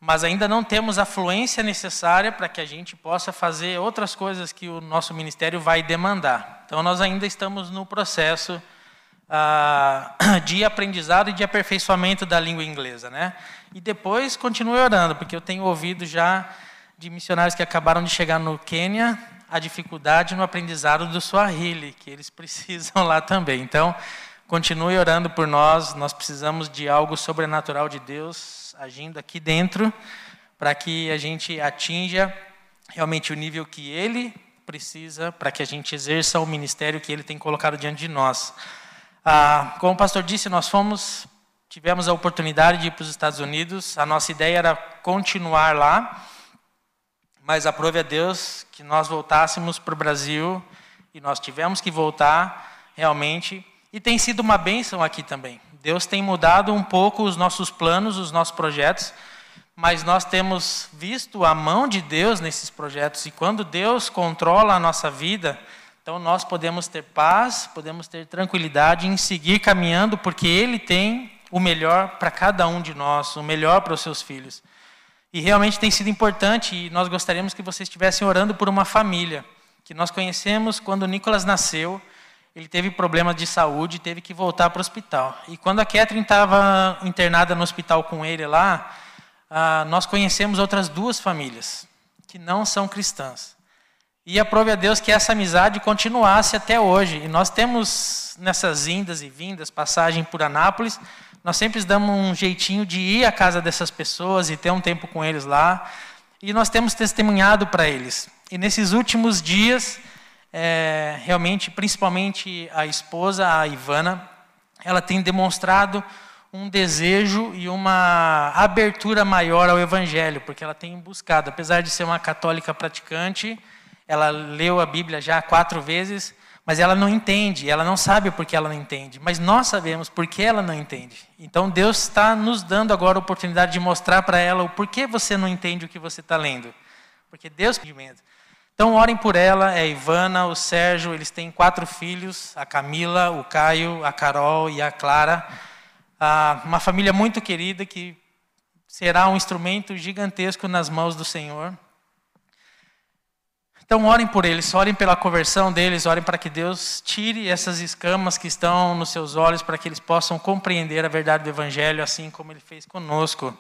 mas ainda não temos a fluência necessária para que a gente possa fazer outras coisas que o nosso ministério vai demandar. Então, nós ainda estamos no processo ah, de aprendizado e de aperfeiçoamento da língua inglesa, né? E depois continue orando, porque eu tenho ouvido já de missionários que acabaram de chegar no Quênia a dificuldade no aprendizado do Swahili, que eles precisam lá também. Então, continue orando por nós, nós precisamos de algo sobrenatural de Deus agindo aqui dentro para que a gente atinja realmente o nível que ele precisa para que a gente exerça o ministério que ele tem colocado diante de nós. Ah, como o pastor disse, nós fomos, tivemos a oportunidade de ir para os Estados Unidos. A nossa ideia era continuar lá, mas aprove a Deus que nós voltássemos para o Brasil e nós tivemos que voltar realmente. E tem sido uma bênção aqui também. Deus tem mudado um pouco os nossos planos, os nossos projetos, mas nós temos visto a mão de Deus nesses projetos e quando Deus controla a nossa vida, então nós podemos ter paz, podemos ter tranquilidade em seguir caminhando, porque Ele tem o melhor para cada um de nós, o melhor para os seus filhos. E realmente tem sido importante e nós gostaríamos que vocês estivessem orando por uma família que nós conhecemos quando Nicolas nasceu ele teve problemas de saúde e teve que voltar para o hospital. E quando a Catherine estava internada no hospital com ele lá, ah, nós conhecemos outras duas famílias que não são cristãs. E aprove a Deus que essa amizade continuasse até hoje. E nós temos nessas indas e vindas, passagem por Anápolis, nós sempre damos um jeitinho de ir à casa dessas pessoas e ter um tempo com eles lá. E nós temos testemunhado para eles. E nesses últimos dias, é, realmente, principalmente a esposa, a Ivana, ela tem demonstrado um desejo e uma abertura maior ao Evangelho, porque ela tem buscado, apesar de ser uma católica praticante, ela leu a Bíblia já quatro vezes, mas ela não entende, ela não sabe por que ela não entende, mas nós sabemos por que ela não entende. Então Deus está nos dando agora a oportunidade de mostrar para ela o porquê você não entende o que você está lendo, porque Deus entendimento. Então orem por ela, é a Ivana, o Sérgio, eles têm quatro filhos, a Camila, o Caio, a Carol e a Clara. Ah, uma família muito querida que será um instrumento gigantesco nas mãos do Senhor. Então orem por eles, orem pela conversão deles, orem para que Deus tire essas escamas que estão nos seus olhos, para que eles possam compreender a verdade do Evangelho, assim como Ele fez conosco.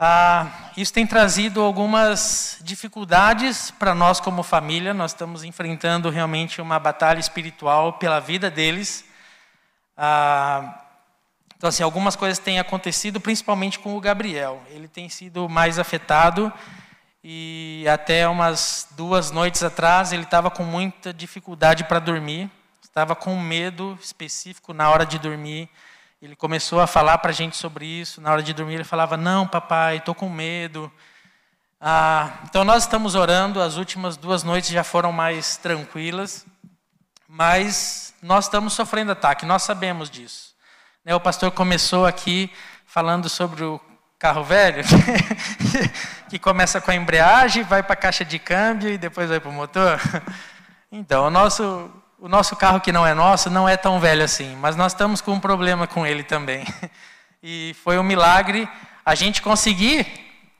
Ah, isso tem trazido algumas dificuldades para nós como família. Nós estamos enfrentando realmente uma batalha espiritual pela vida deles. Ah, então, assim, algumas coisas têm acontecido, principalmente com o Gabriel. Ele tem sido mais afetado e até umas duas noites atrás ele estava com muita dificuldade para dormir. Estava com medo específico na hora de dormir. Ele começou a falar para a gente sobre isso. Na hora de dormir, ele falava: Não, papai, estou com medo. Ah, então, nós estamos orando. As últimas duas noites já foram mais tranquilas. Mas nós estamos sofrendo ataque, nós sabemos disso. Né, o pastor começou aqui falando sobre o carro velho, que começa com a embreagem, vai para a caixa de câmbio e depois vai para o motor. Então, o nosso, o nosso carro que não é nosso não é tão velho assim, mas nós estamos com um problema com ele também. E foi um milagre a gente conseguir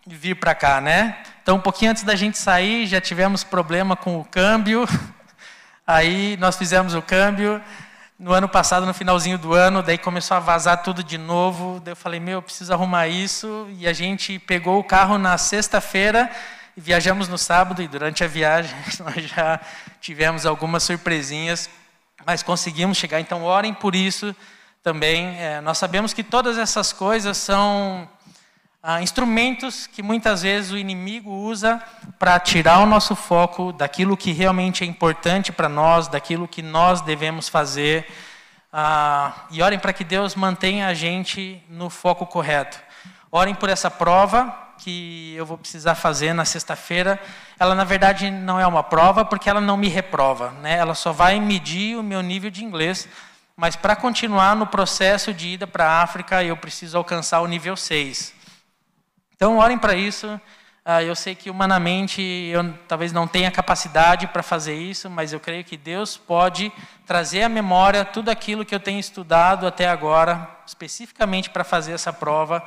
vir para cá, né? Então, um pouquinho antes da gente sair, já tivemos problema com o câmbio. Aí nós fizemos o câmbio, no ano passado, no finalzinho do ano, daí começou a vazar tudo de novo. Daí eu falei, meu, eu preciso arrumar isso. E a gente pegou o carro na sexta-feira e viajamos no sábado. E durante a viagem nós já tivemos algumas surpresinhas, mas conseguimos chegar. Então, orem por isso também. É, nós sabemos que todas essas coisas são ah, instrumentos que muitas vezes o inimigo usa para tirar o nosso foco daquilo que realmente é importante para nós, daquilo que nós devemos fazer. Ah, e orem para que Deus mantenha a gente no foco correto. Orem por essa prova que eu vou precisar fazer na sexta-feira. Ela, na verdade, não é uma prova porque ela não me reprova. Né? Ela só vai medir o meu nível de inglês. Mas para continuar no processo de ida para a África, eu preciso alcançar o nível 6. Então, orem para isso. Ah, eu sei que humanamente eu talvez não tenha capacidade para fazer isso, mas eu creio que Deus pode trazer à memória tudo aquilo que eu tenho estudado até agora, especificamente para fazer essa prova.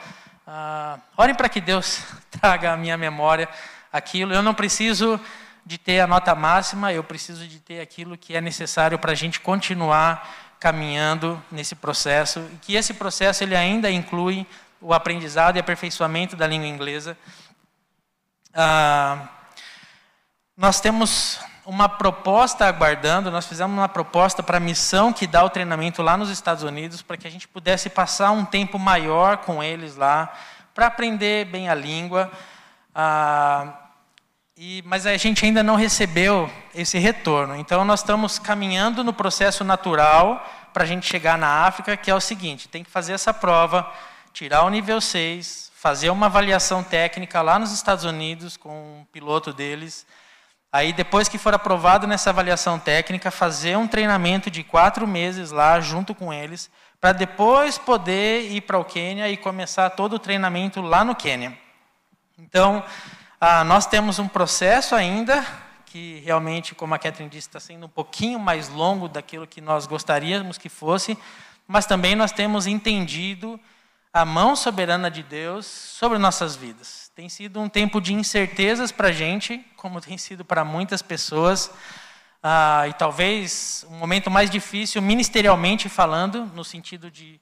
Uh, orem para que Deus traga à minha memória aquilo. Eu não preciso de ter a nota máxima, eu preciso de ter aquilo que é necessário para a gente continuar caminhando nesse processo. E que esse processo ele ainda inclui o aprendizado e aperfeiçoamento da língua inglesa. Ah, nós temos uma proposta aguardando, nós fizemos uma proposta para a missão que dá o treinamento lá nos Estados Unidos, para que a gente pudesse passar um tempo maior com eles lá, para aprender bem a língua. Ah, e, mas a gente ainda não recebeu esse retorno. Então, nós estamos caminhando no processo natural para a gente chegar na África, que é o seguinte: tem que fazer essa prova tirar o nível 6, fazer uma avaliação técnica lá nos Estados Unidos com um piloto deles. Aí, depois que for aprovado nessa avaliação técnica, fazer um treinamento de quatro meses lá junto com eles, para depois poder ir para o Quênia e começar todo o treinamento lá no Quênia. Então, ah, nós temos um processo ainda que realmente, como a Catherine disse, está sendo um pouquinho mais longo daquilo que nós gostaríamos que fosse, mas também nós temos entendido a mão soberana de Deus sobre nossas vidas. Tem sido um tempo de incertezas para a gente, como tem sido para muitas pessoas, ah, e talvez um momento mais difícil, ministerialmente falando, no sentido de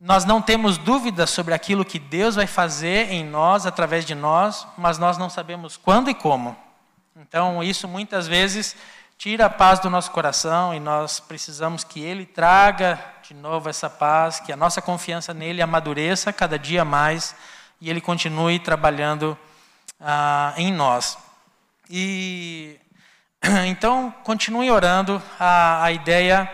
nós não temos dúvidas sobre aquilo que Deus vai fazer em nós, através de nós, mas nós não sabemos quando e como. Então, isso muitas vezes tira a paz do nosso coração e nós precisamos que Ele traga de novo essa paz, que a nossa confiança nele amadureça cada dia mais e Ele continue trabalhando ah, em nós. E então continue orando. A, a ideia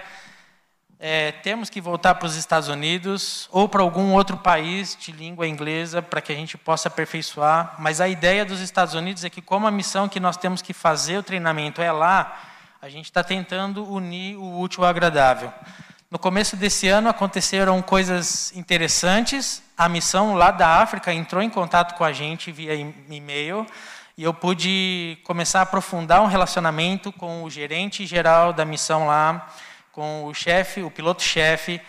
é temos que voltar para os Estados Unidos ou para algum outro país de língua inglesa para que a gente possa aperfeiçoar. Mas a ideia dos Estados Unidos é que como a missão que nós temos que fazer o treinamento é lá, a gente está tentando unir o útil ao agradável. No começo desse ano aconteceram coisas interessantes. A missão lá da África entrou em contato com a gente via e-mail e eu pude começar a aprofundar um relacionamento com o gerente geral da missão lá, com o chefe, o piloto-chefe,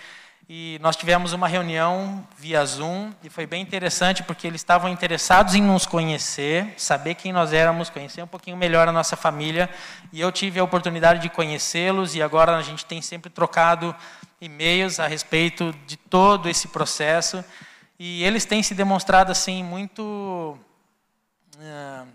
e nós tivemos uma reunião via Zoom e foi bem interessante porque eles estavam interessados em nos conhecer, saber quem nós éramos, conhecer um pouquinho melhor a nossa família. E eu tive a oportunidade de conhecê-los e agora a gente tem sempre trocado e-mails a respeito de todo esse processo. E eles têm se demonstrado assim muito uh,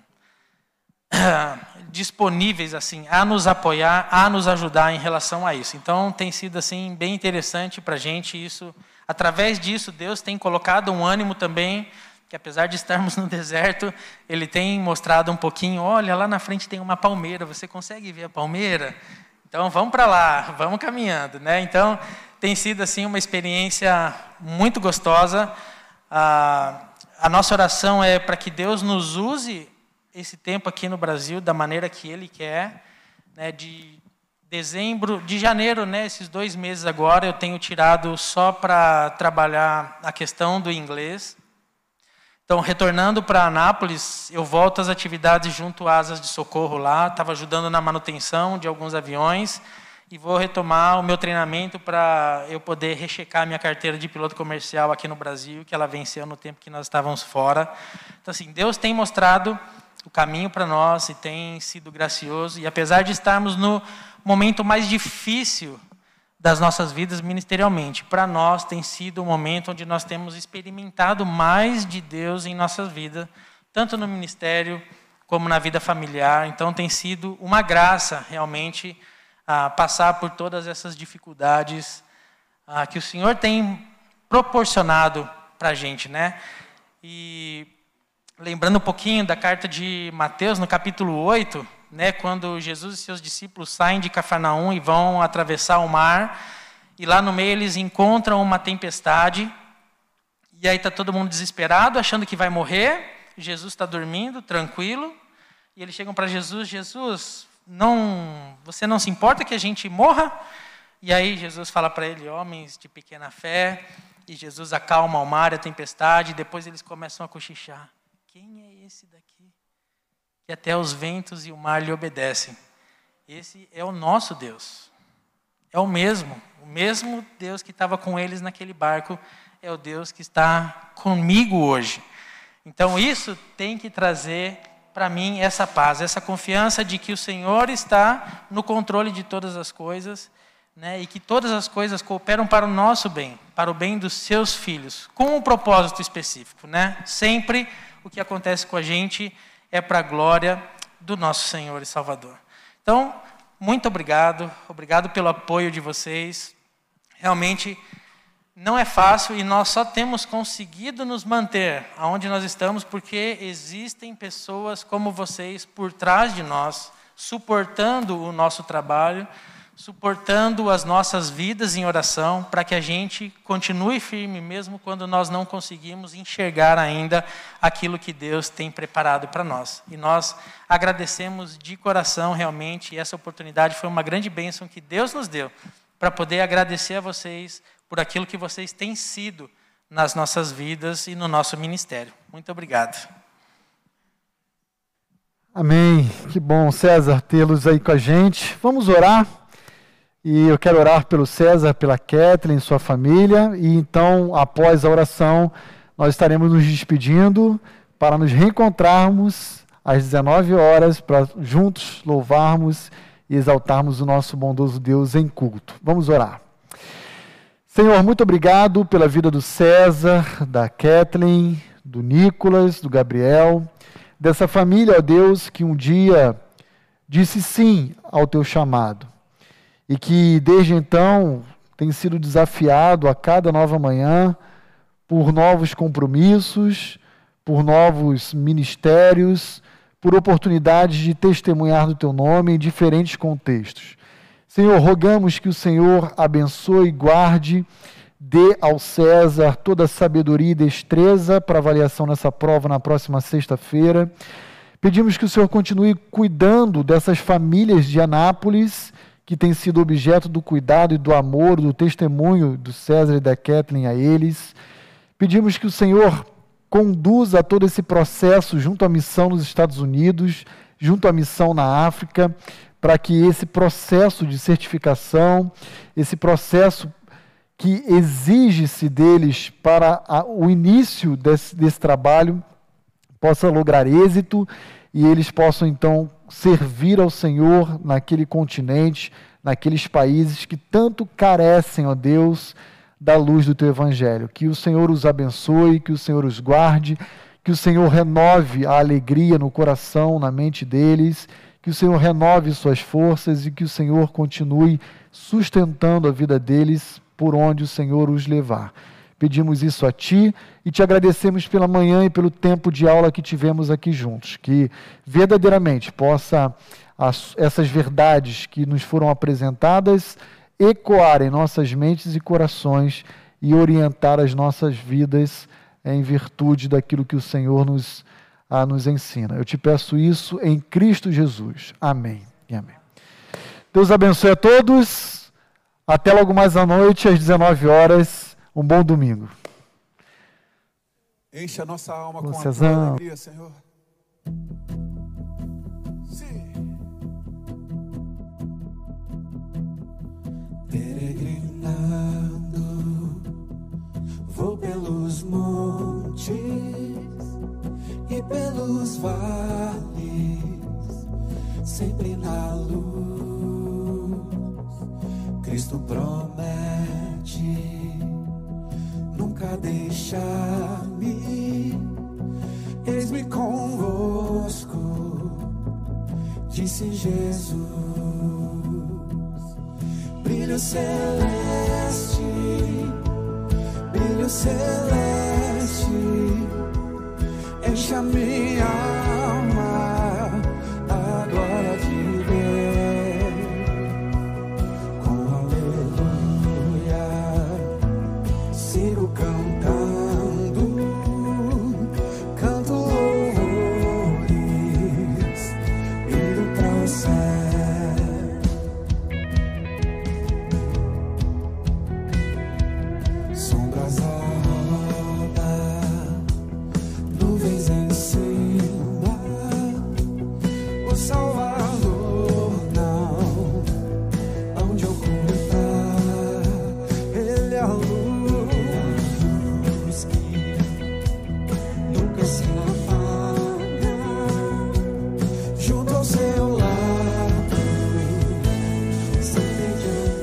disponíveis assim a nos apoiar, a nos ajudar em relação a isso. Então tem sido assim bem interessante para a gente isso. Através disso Deus tem colocado um ânimo também que apesar de estarmos no deserto, Ele tem mostrado um pouquinho. Olha lá na frente tem uma palmeira. Você consegue ver a palmeira? Então vamos para lá, vamos caminhando, né? Então tem sido assim uma experiência muito gostosa. a nossa oração é para que Deus nos use esse tempo aqui no Brasil da maneira que Ele quer, né, de dezembro, de janeiro, né, esses dois meses agora, eu tenho tirado só para trabalhar a questão do inglês. Então, retornando para Anápolis, eu volto às atividades junto às Asas de Socorro lá, estava ajudando na manutenção de alguns aviões e vou retomar o meu treinamento para eu poder rechecar minha carteira de piloto comercial aqui no Brasil, que ela venceu no tempo que nós estávamos fora. Então, assim, Deus tem mostrado o caminho para nós e tem sido gracioso, e apesar de estarmos no momento mais difícil das nossas vidas ministerialmente. Para nós tem sido o momento onde nós temos experimentado mais de Deus em nossas vidas, tanto no ministério como na vida familiar. Então tem sido uma graça realmente ah, passar por todas essas dificuldades ah, que o Senhor tem proporcionado para a gente, né? E lembrando um pouquinho da carta de Mateus, no capítulo 8, né, quando Jesus e seus discípulos saem de Cafarnaum e vão atravessar o mar, e lá no meio eles encontram uma tempestade, e aí está todo mundo desesperado, achando que vai morrer, Jesus está dormindo, tranquilo, e eles chegam para Jesus, Jesus, não, você não se importa que a gente morra? E aí Jesus fala para ele, homens de pequena fé, e Jesus acalma o mar, a tempestade, e depois eles começam a cochichar. Quem é esse daqui? que até os ventos e o mar lhe obedecem. Esse é o nosso Deus. É o mesmo. O mesmo Deus que estava com eles naquele barco é o Deus que está comigo hoje. Então isso tem que trazer para mim essa paz, essa confiança de que o Senhor está no controle de todas as coisas, né, e que todas as coisas cooperam para o nosso bem, para o bem dos seus filhos, com um propósito específico, né? Sempre o que acontece com a gente é para a glória do nosso Senhor e Salvador. Então, muito obrigado, obrigado pelo apoio de vocês. Realmente não é fácil e nós só temos conseguido nos manter aonde nós estamos porque existem pessoas como vocês por trás de nós, suportando o nosso trabalho suportando as nossas vidas em oração, para que a gente continue firme, mesmo quando nós não conseguimos enxergar ainda aquilo que Deus tem preparado para nós. E nós agradecemos de coração, realmente, e essa oportunidade foi uma grande bênção que Deus nos deu, para poder agradecer a vocês por aquilo que vocês têm sido nas nossas vidas e no nosso ministério. Muito obrigado. Amém. Que bom, César, tê-los aí com a gente. Vamos orar. E eu quero orar pelo César, pela Kathleen, sua família. E então, após a oração, nós estaremos nos despedindo para nos reencontrarmos às 19 horas para juntos louvarmos e exaltarmos o nosso bondoso Deus em culto. Vamos orar. Senhor, muito obrigado pela vida do César, da Kathleen, do Nicolas, do Gabriel, dessa família, ó Deus, que um dia disse sim ao teu chamado e que desde então tem sido desafiado a cada nova manhã por novos compromissos, por novos ministérios, por oportunidades de testemunhar do teu nome em diferentes contextos. Senhor, rogamos que o Senhor abençoe guarde, dê ao César toda a sabedoria e destreza para avaliação nessa prova na próxima sexta-feira. Pedimos que o Senhor continue cuidando dessas famílias de Anápolis que tem sido objeto do cuidado e do amor, do testemunho do César e da Kathleen a eles. Pedimos que o Senhor conduza todo esse processo junto à missão nos Estados Unidos, junto à missão na África, para que esse processo de certificação, esse processo que exige-se deles para a, o início desse, desse trabalho possa lograr êxito e eles possam então servir ao Senhor naquele continente, naqueles países que tanto carecem, ó Deus, da luz do teu evangelho. Que o Senhor os abençoe, que o Senhor os guarde, que o Senhor renove a alegria no coração, na mente deles, que o Senhor renove suas forças e que o Senhor continue sustentando a vida deles por onde o Senhor os levar. Pedimos isso a Ti e te agradecemos pela manhã e pelo tempo de aula que tivemos aqui juntos. Que verdadeiramente possa as, essas verdades que nos foram apresentadas ecoar em nossas mentes e corações e orientar as nossas vidas em virtude daquilo que o Senhor nos, a, nos ensina. Eu te peço isso em Cristo Jesus. Amém e amém. Deus abençoe a todos. Até logo mais à noite, às 19 horas. Um bom domingo. Enche a nossa alma com, a tua alegria, Senhor. Sim. Peregrinando, vou pelos montes e pelos vales, sempre na luz. Cristo promete nunca deixar-me. Eis-me convosco, disse Jesus. Brilho celeste, brilho celeste, enche a minha alma